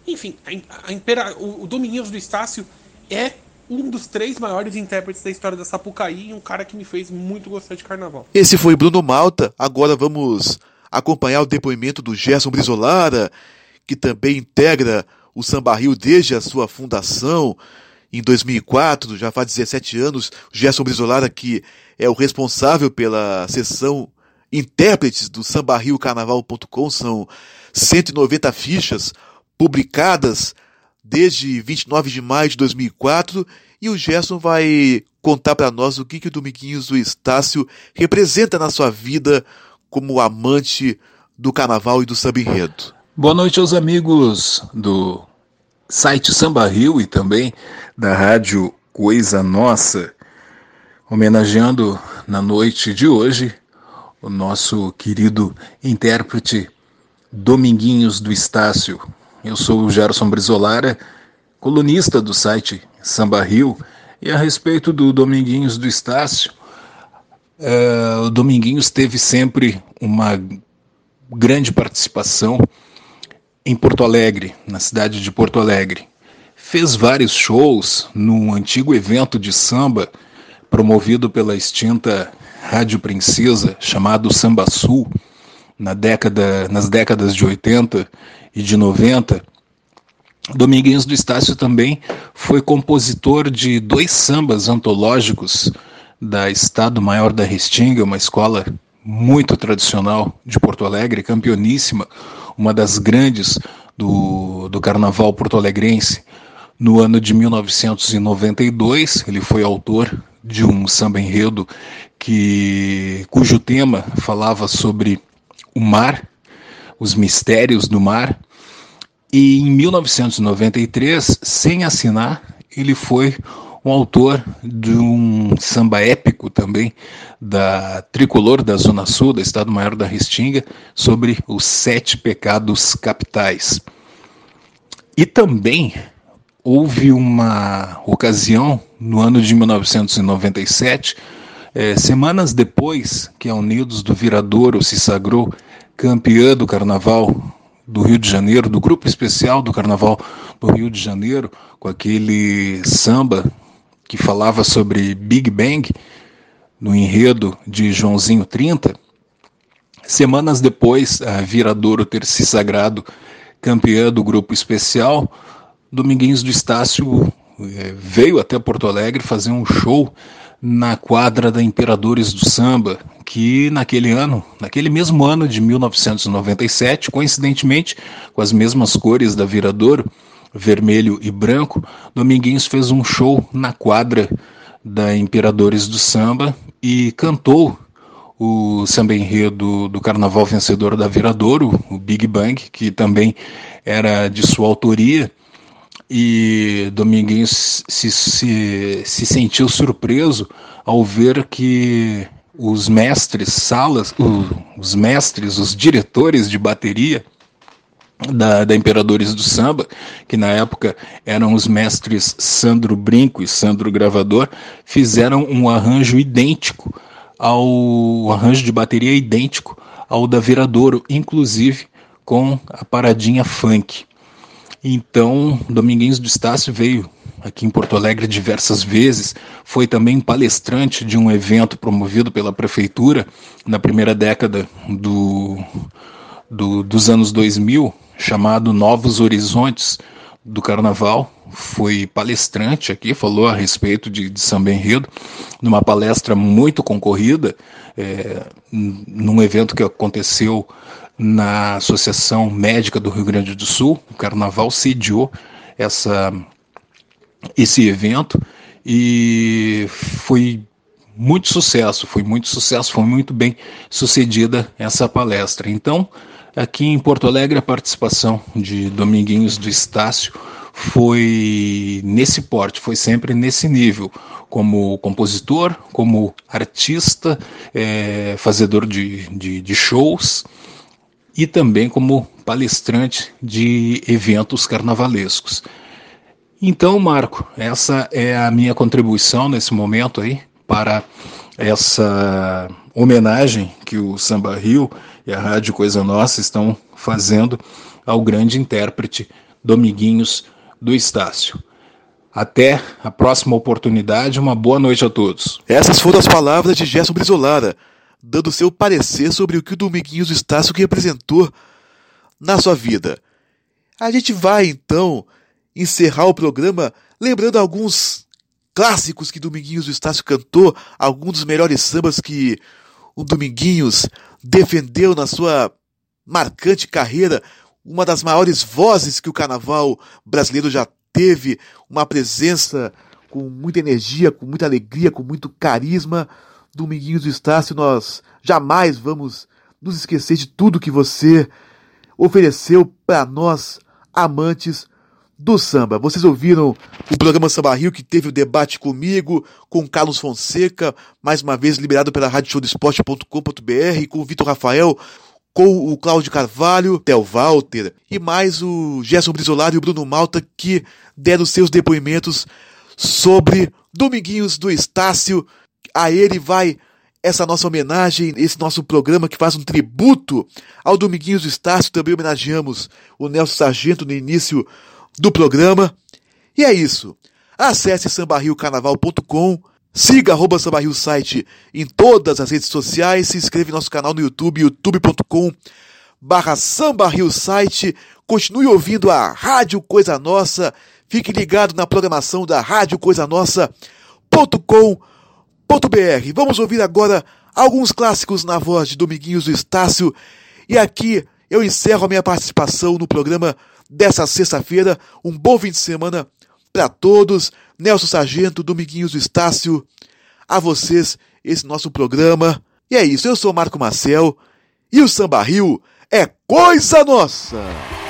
Enfim, a, a Impera, o, o do Estácio é um dos três maiores intérpretes da história da Sapucaí e um cara que me fez muito gostar de carnaval. Esse foi Bruno Malta. Agora vamos acompanhar o depoimento do Gerson Brizolara, que também integra o Samba Rio desde a sua fundação em 2004, já faz 17 anos. Gerson Brizolara, que é o responsável pela seção intérpretes do sambarriocarnaval.com, são 190 fichas publicadas desde 29 de maio de 2004 e o Gerson vai contar para nós o que, que o Dominguinhos do Estácio representa na sua vida como amante do carnaval e do samba enredo. Boa noite aos amigos do site Samba Rio e também da rádio Coisa Nossa, homenageando na noite de hoje o nosso querido intérprete Dominguinhos do Estácio, eu sou o Gerson Brizolara, colunista do site Samba Rio, e a respeito do Dominguinhos do Estácio, uh, o Dominguinhos teve sempre uma grande participação em Porto Alegre, na cidade de Porto Alegre. Fez vários shows no antigo evento de samba promovido pela extinta Rádio Princesa, chamado Samba Sul, na década, nas décadas de 80 e de 90, Dominguinhos do Estácio também foi compositor de dois sambas antológicos da Estado Maior da Restinga, uma escola muito tradicional de Porto Alegre, campeoníssima, uma das grandes do, do carnaval porto-alegrense. No ano de 1992, ele foi autor de um samba enredo que, cujo tema falava sobre o mar, os mistérios do mar, e em 1993, sem assinar, ele foi um autor de um samba épico também da Tricolor da Zona Sul, do Estado Maior da Restinga, sobre os sete pecados capitais. E também houve uma ocasião no ano de 1997, eh, semanas depois que a Unidos do Viradouro se sagrou campeã do Carnaval do Rio de Janeiro, do grupo especial do Carnaval do Rio de Janeiro, com aquele samba que falava sobre Big Bang no enredo de Joãozinho 30. Semanas depois, a Viradouro ter se sagrado campeã do grupo especial, Dominguinhos do Estácio é, veio até Porto Alegre fazer um show na quadra da Imperadores do Samba, que naquele ano, naquele mesmo ano de 1997, coincidentemente com as mesmas cores da Viradouro, vermelho e branco, Dominguinhos fez um show na quadra da Imperadores do Samba e cantou o samba enredo do carnaval vencedor da Viradouro, o Big Bang, que também era de sua autoria e Dominguinhos se, se, se sentiu surpreso ao ver que os mestres salas, os mestres, os diretores de bateria da, da Imperadores do Samba, que na época eram os mestres Sandro Brinco e Sandro Gravador, fizeram um arranjo idêntico ao um arranjo de bateria idêntico ao da Viradouro, inclusive com a paradinha funk. Então, Dominguinhos do Estácio veio aqui em Porto Alegre diversas vezes, foi também palestrante de um evento promovido pela prefeitura na primeira década do, do, dos anos 2000, chamado Novos Horizontes do Carnaval. Foi palestrante aqui, falou a respeito de, de samba numa palestra muito concorrida, é, num evento que aconteceu na Associação Médica do Rio Grande do Sul. O Carnaval sediou essa, esse evento e foi muito sucesso, foi muito sucesso, foi muito bem sucedida essa palestra. Então, aqui em Porto Alegre, a participação de Dominguinhos do Estácio foi nesse porte, foi sempre nesse nível, como compositor, como artista, é, fazedor de, de, de shows e também como palestrante de eventos carnavalescos. Então, Marco, essa é a minha contribuição nesse momento aí para essa homenagem que o Samba Rio e a Rádio Coisa Nossa estão fazendo ao grande intérprete Dominguinhos do Estácio. Até a próxima oportunidade, uma boa noite a todos. Essas foram as palavras de Gerson Brizolara, dando seu parecer sobre o que o Dominguinhos Estácio representou na sua vida. A gente vai então encerrar o programa lembrando alguns clássicos que Dominguinhos Estácio cantou, alguns dos melhores sambas que o Dominguinhos defendeu na sua marcante carreira, uma das maiores vozes que o carnaval brasileiro já teve, uma presença com muita energia, com muita alegria, com muito carisma. Dominguinhos do Estácio, nós jamais vamos nos esquecer de tudo que você ofereceu para nós, amantes do samba. Vocês ouviram o programa Samba Rio, que teve o debate comigo, com Carlos Fonseca, mais uma vez liberado pela radioshowdesporte.com.br, com o Vitor Rafael, com o Cláudio Carvalho, Theo Walter, e mais o Gerson Brizolari e o Bruno Malta, que deram seus depoimentos sobre Dominguinhos do Estácio, a ele vai essa nossa homenagem, esse nosso programa que faz um tributo ao Dominguinhos do Estácio. Também homenageamos o Nelson Sargento no início do programa. E é isso. Acesse sambarriocarnaval.com, siga arroba sambarrio site em todas as redes sociais, se inscreva em nosso canal no YouTube, youtube.com barra sambarrio site. Continue ouvindo a Rádio Coisa Nossa. Fique ligado na programação da Rádio Coisa Nossa.com.br br Vamos ouvir agora alguns clássicos na voz de Dominguinhos do Estácio. E aqui eu encerro a minha participação no programa dessa sexta-feira. Um bom fim de semana para todos. Nelson Sargento, Dominguinhos do Estácio. A vocês, esse nosso programa. E é isso, eu sou Marco Marcel. E o Samba Rio é coisa nossa!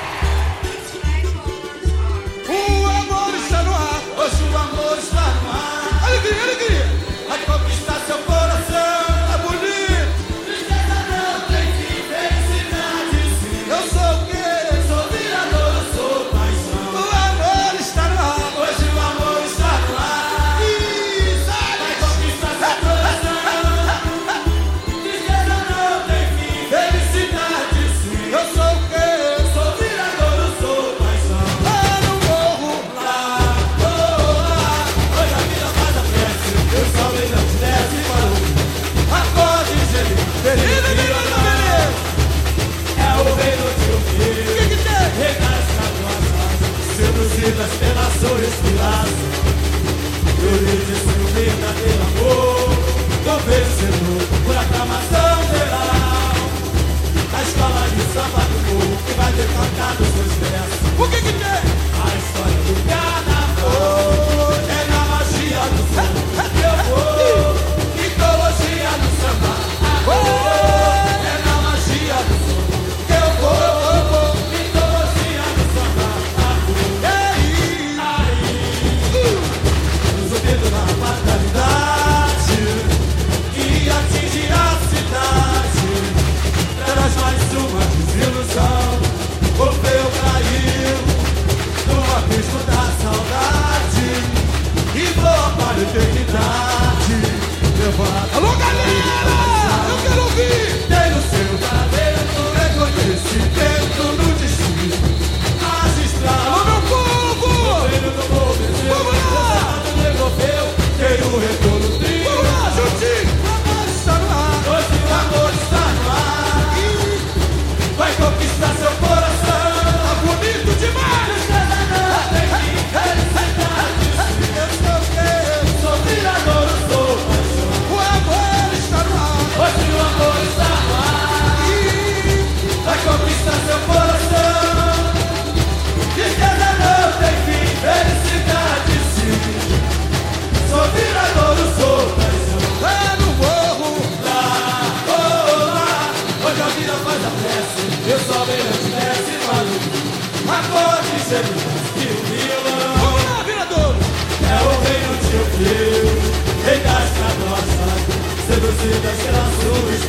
todas serão suas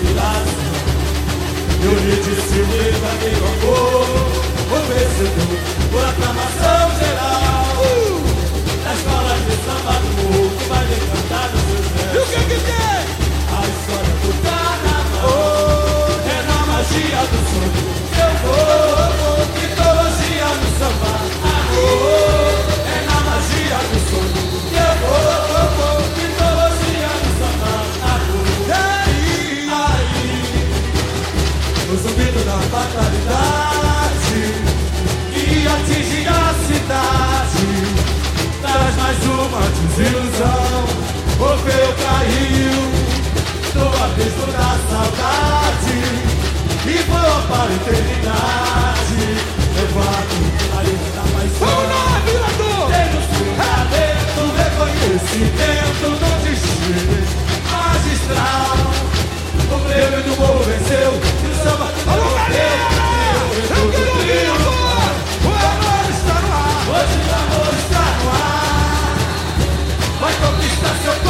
E unite se unida em louvor O vencedor por aclamação geral uh! escola de samba do mundo vai encantar os seus pés. E o que que tem? A história do carnaval oh! É na magia do sonho uma desilusão O meu caiu Tô avesso da saudade E vou para a eternidade Levado a luta mais Vamos lá, virador! Tenho fundamento, reconhecimento do destino Magistral O prêmio do povo venceu E o samba Alô, galera! Eu quero ouvir! That's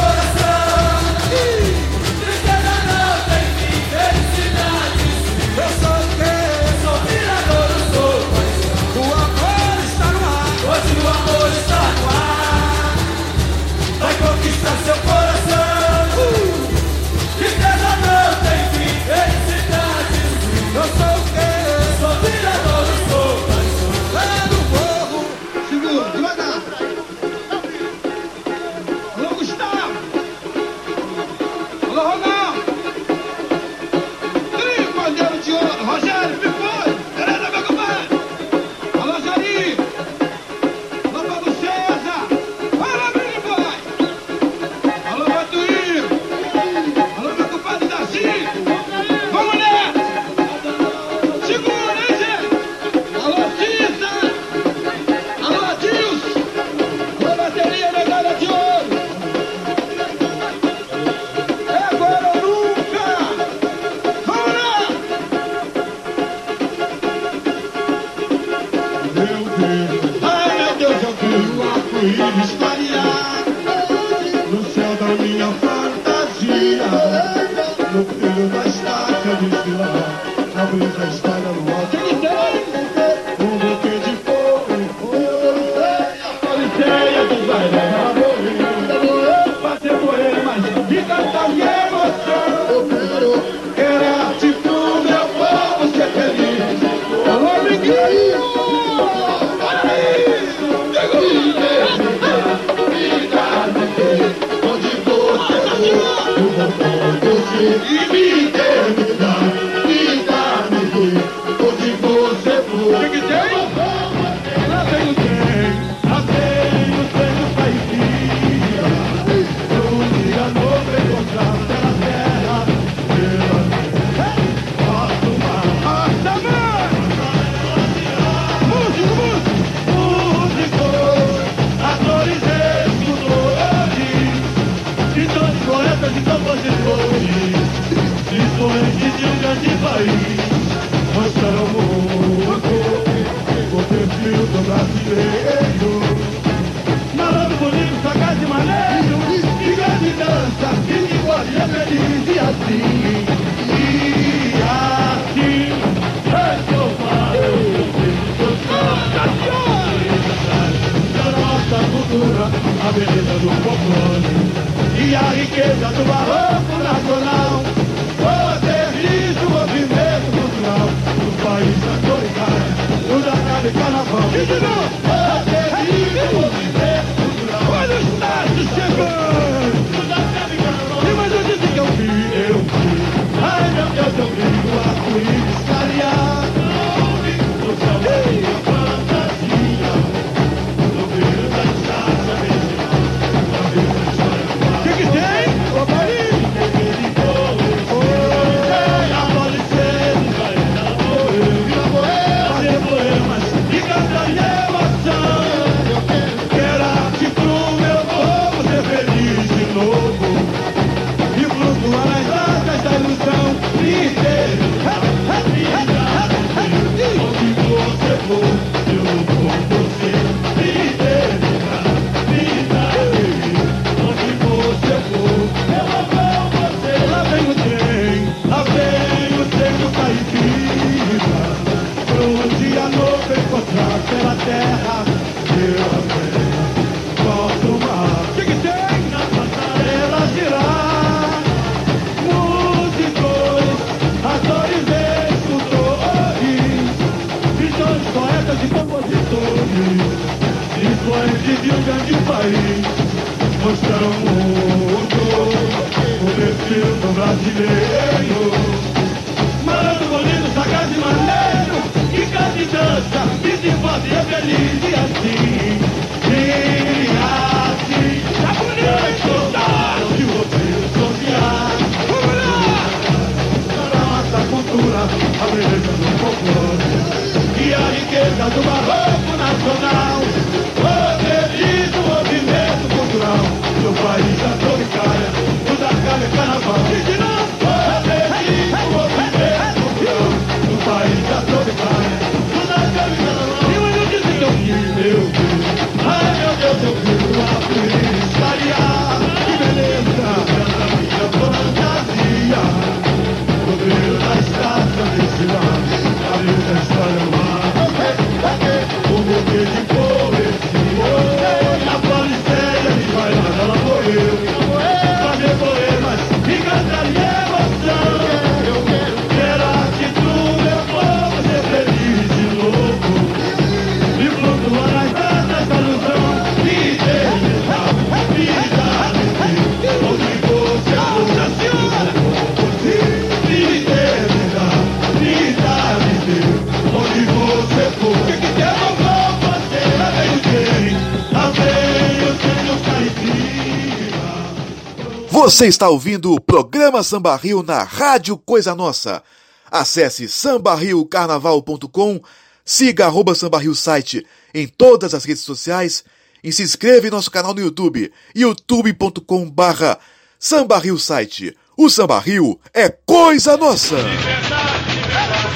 Você está ouvindo o programa Samba Rio na Rádio Coisa Nossa. Acesse sambarriocarnaval.com, siga arroba site em todas as redes sociais e se inscreva em nosso canal no YouTube, youtube.com barra Sambarrio site. O Samba Rio é coisa nossa! Liberdade, liberdade,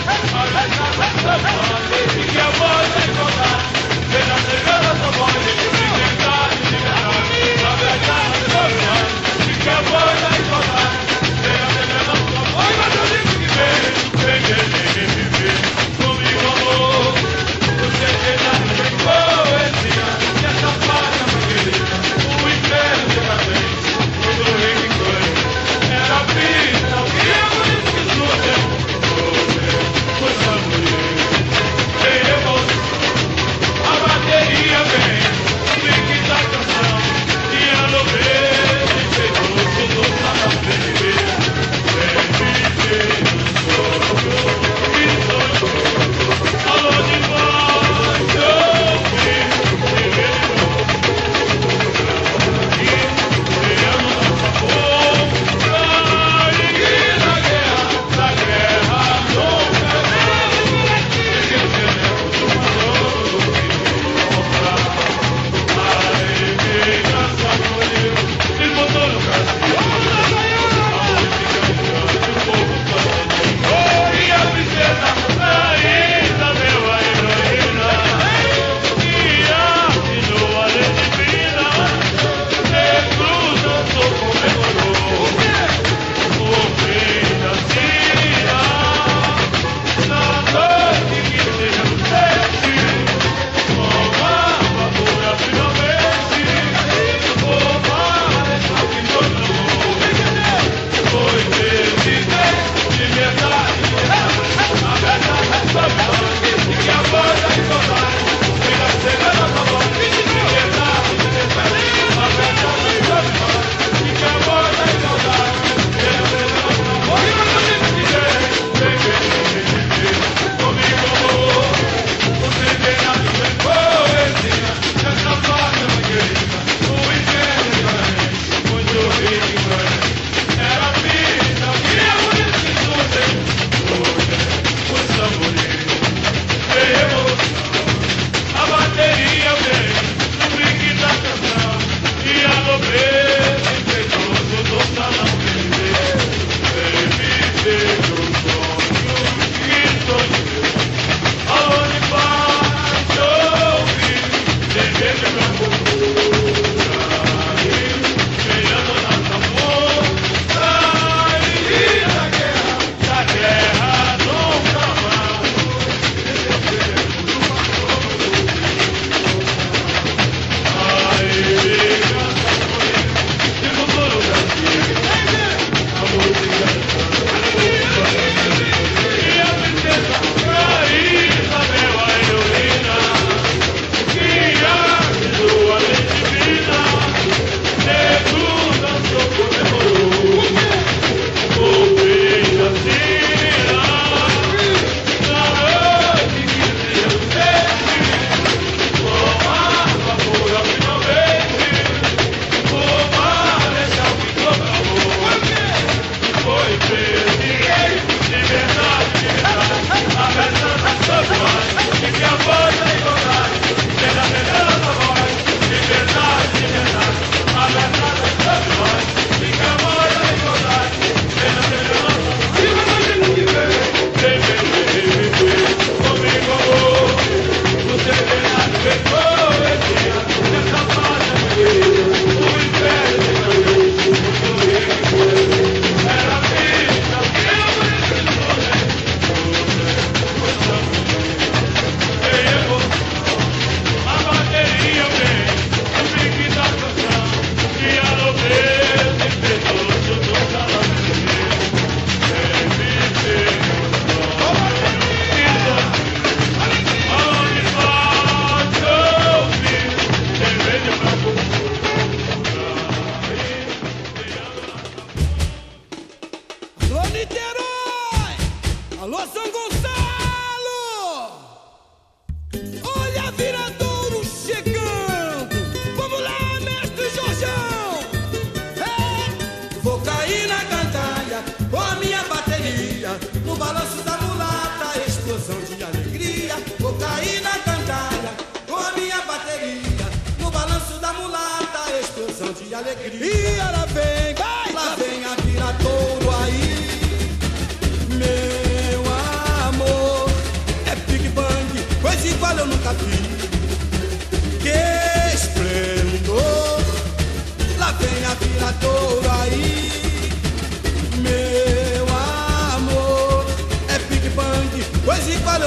liberdade,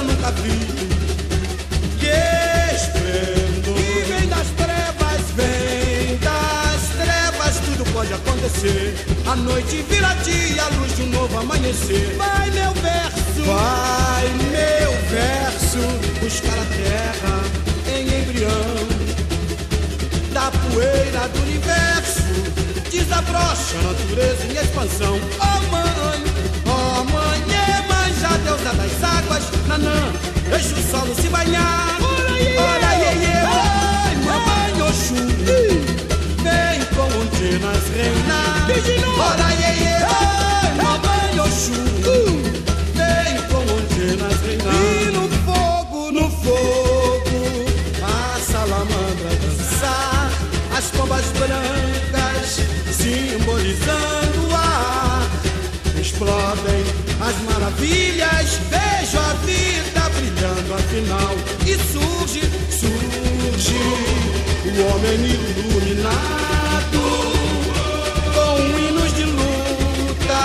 nunca vi. Que esplendor, e vem das trevas, vem das trevas, tudo pode acontecer. A noite vira dia, a luz de um novo amanhecer. Vai meu verso, vai meu verso, buscar a terra em embrião da poeira do universo. Desabrocha a natureza em expansão. Oh mãe, oh mãe, Iemanjá, deusa das águas. Nanã, deixa o solo se banhar. Olha, iê, iê, oi, mamãe Oxum. Vem com ondinas reinar. Olha, iê, iê, oi, maravilhas, vejo a vida brilhando afinal. E surge, surge o homem iluminado com hinos de luta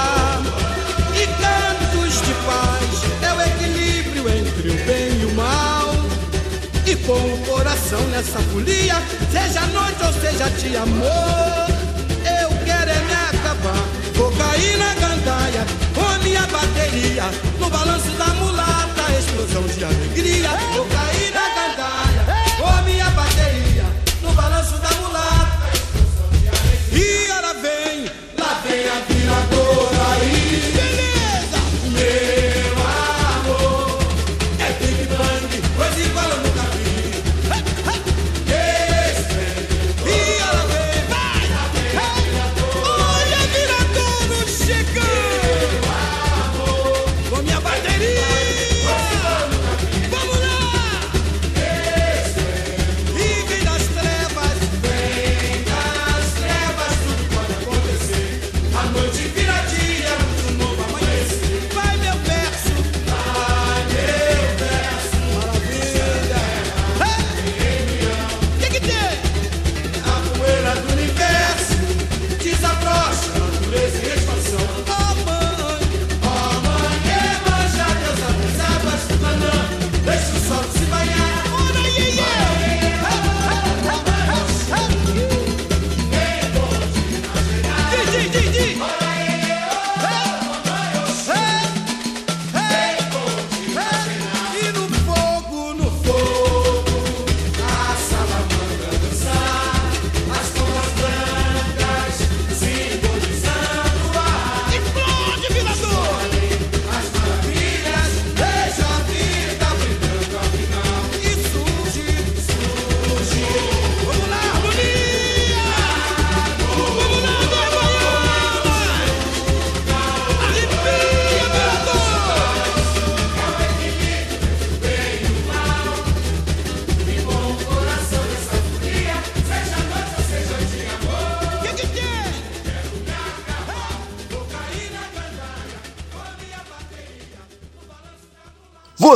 e cantos de paz. É o equilíbrio entre o bem e o mal. E com o coração nessa folia, seja noite ou seja dia, amor, bateria, no balanço da mulata, explosão de alegria. Vou cair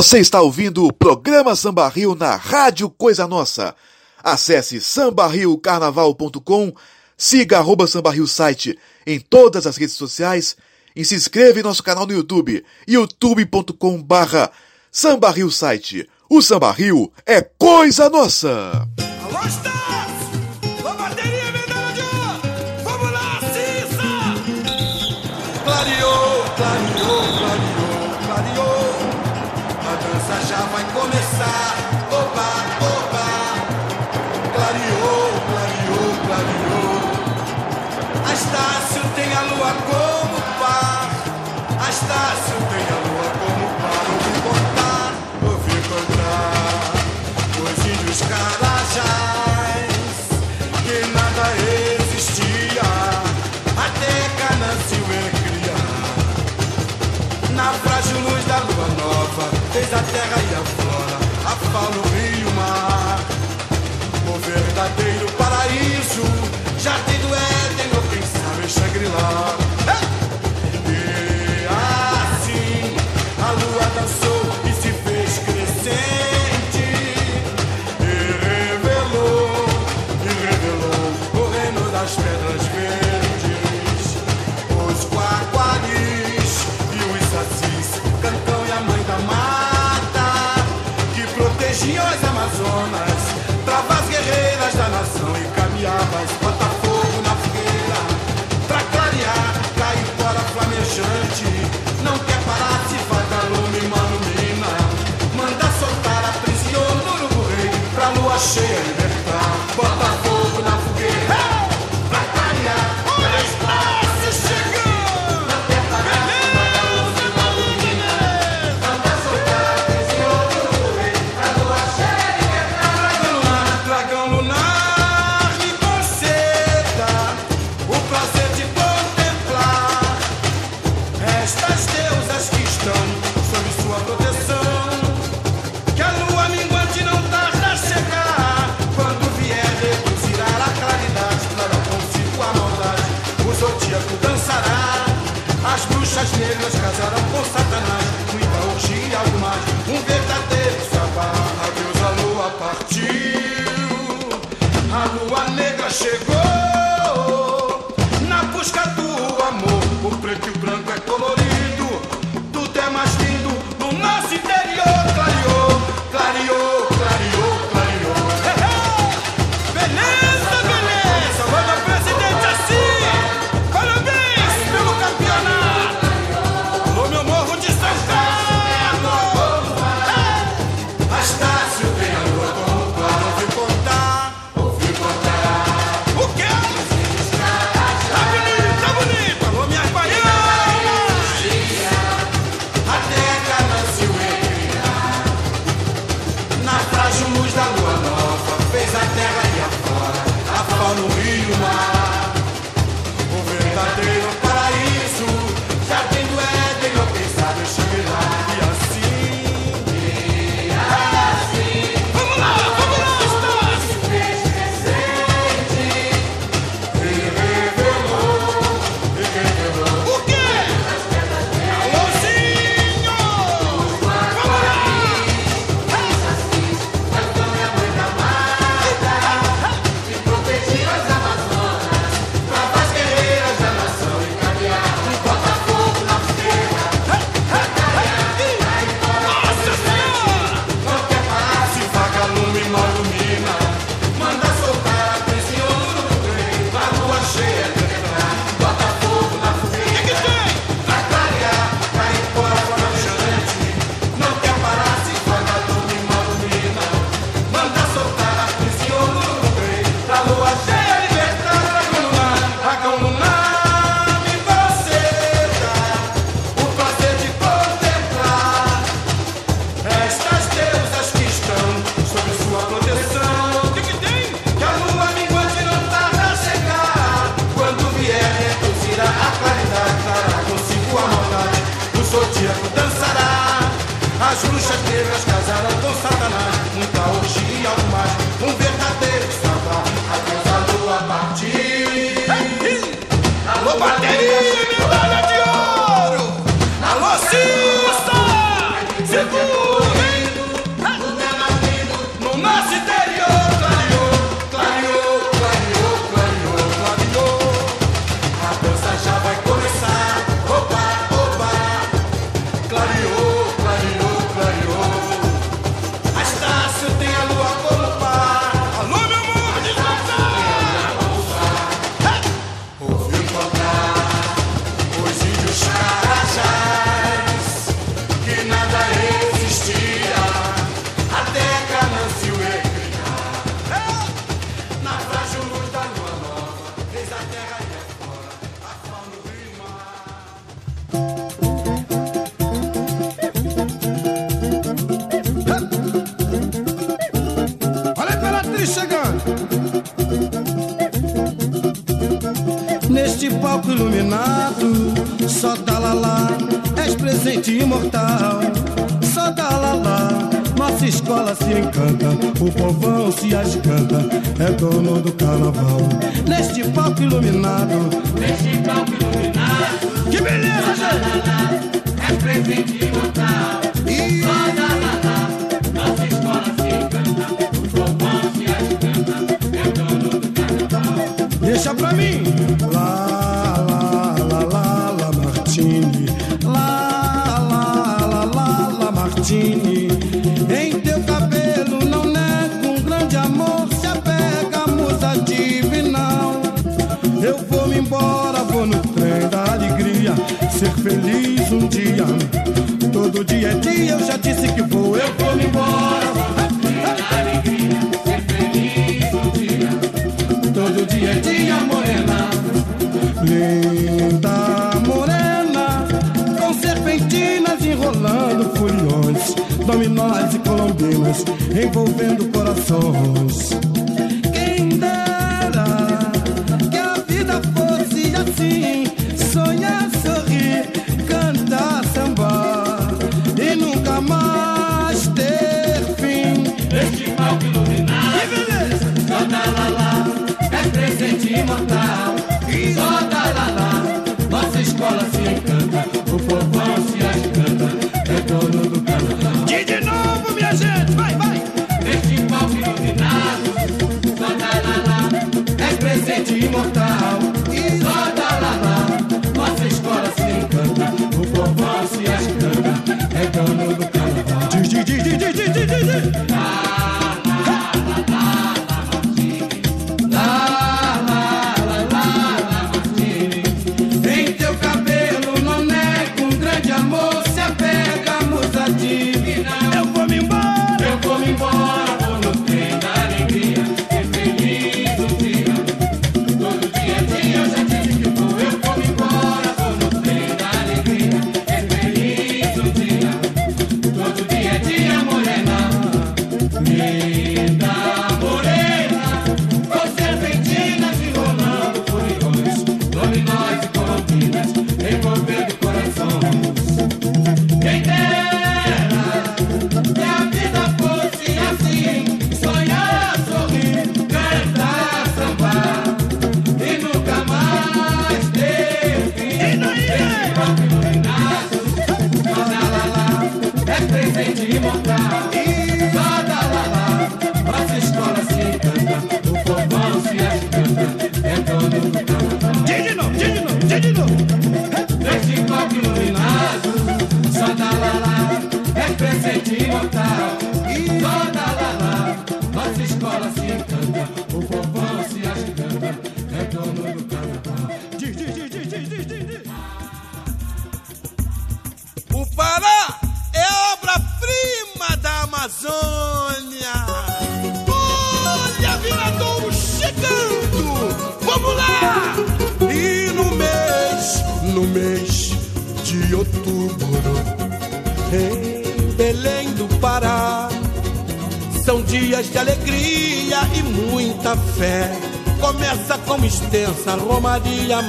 Você está ouvindo o programa Samba Rio na Rádio Coisa Nossa. Acesse sambarriocarnaval.com, siga arroba site em todas as redes sociais e se inscreva em nosso canal no YouTube, youtube.com barra Samba Rio site. O Samba Rio é coisa nossa! Jardim do Éden, ou quem sabe Shangri-La. доме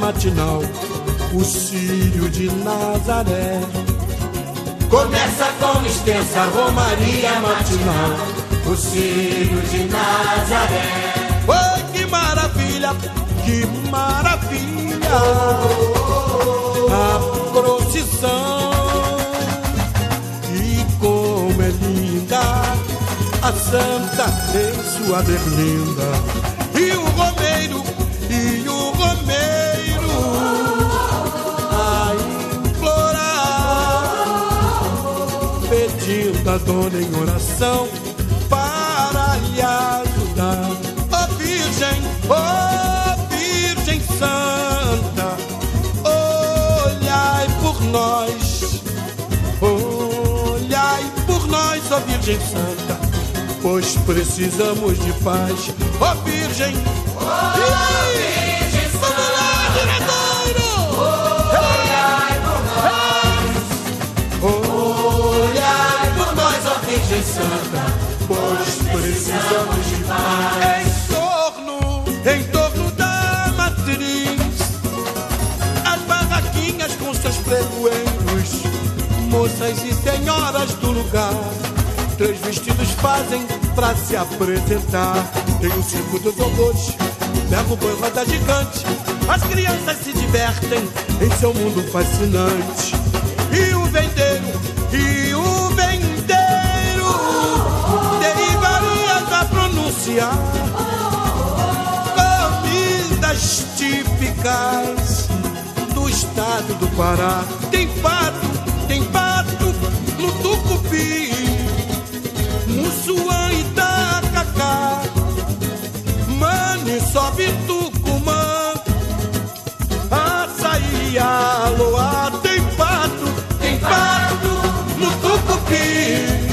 matinal, o Sírio de Nazaré. Começa com extensa romaria matinal, o Sírio de Nazaré. Oh, que maravilha, que maravilha! A procissão, e como é linda, a santa em sua berlinda, e o romeiro uma dona em oração para lhe ajudar. Ó oh, Virgem, ó oh, Virgem Santa, olhai por nós, olhai por nós, ó oh, Virgem Santa, pois precisamos de paz. Ó Virgem, ó Virgem. Virgem Santa, pois precisamos de paz. Em torno, em torno da matriz, as barraquinhas com seus pregoeiros, moças e senhoras do lugar. Três vestidos fazem pra se apresentar. Tem o circo dos horrores, leva o roda gigante. As crianças se divertem em seu mundo fascinante. E o vendeiro e comidas típicas do estado do Pará. Tem pato, tem pato no tucupi, mussuã e tacacá, mane sobe tucumã, açaí aloá. Tem pato, tem pato no tucupi.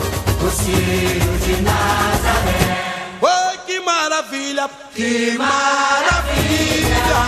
Ciro de Nazaré. Oh, que maravilha! Que maravilha!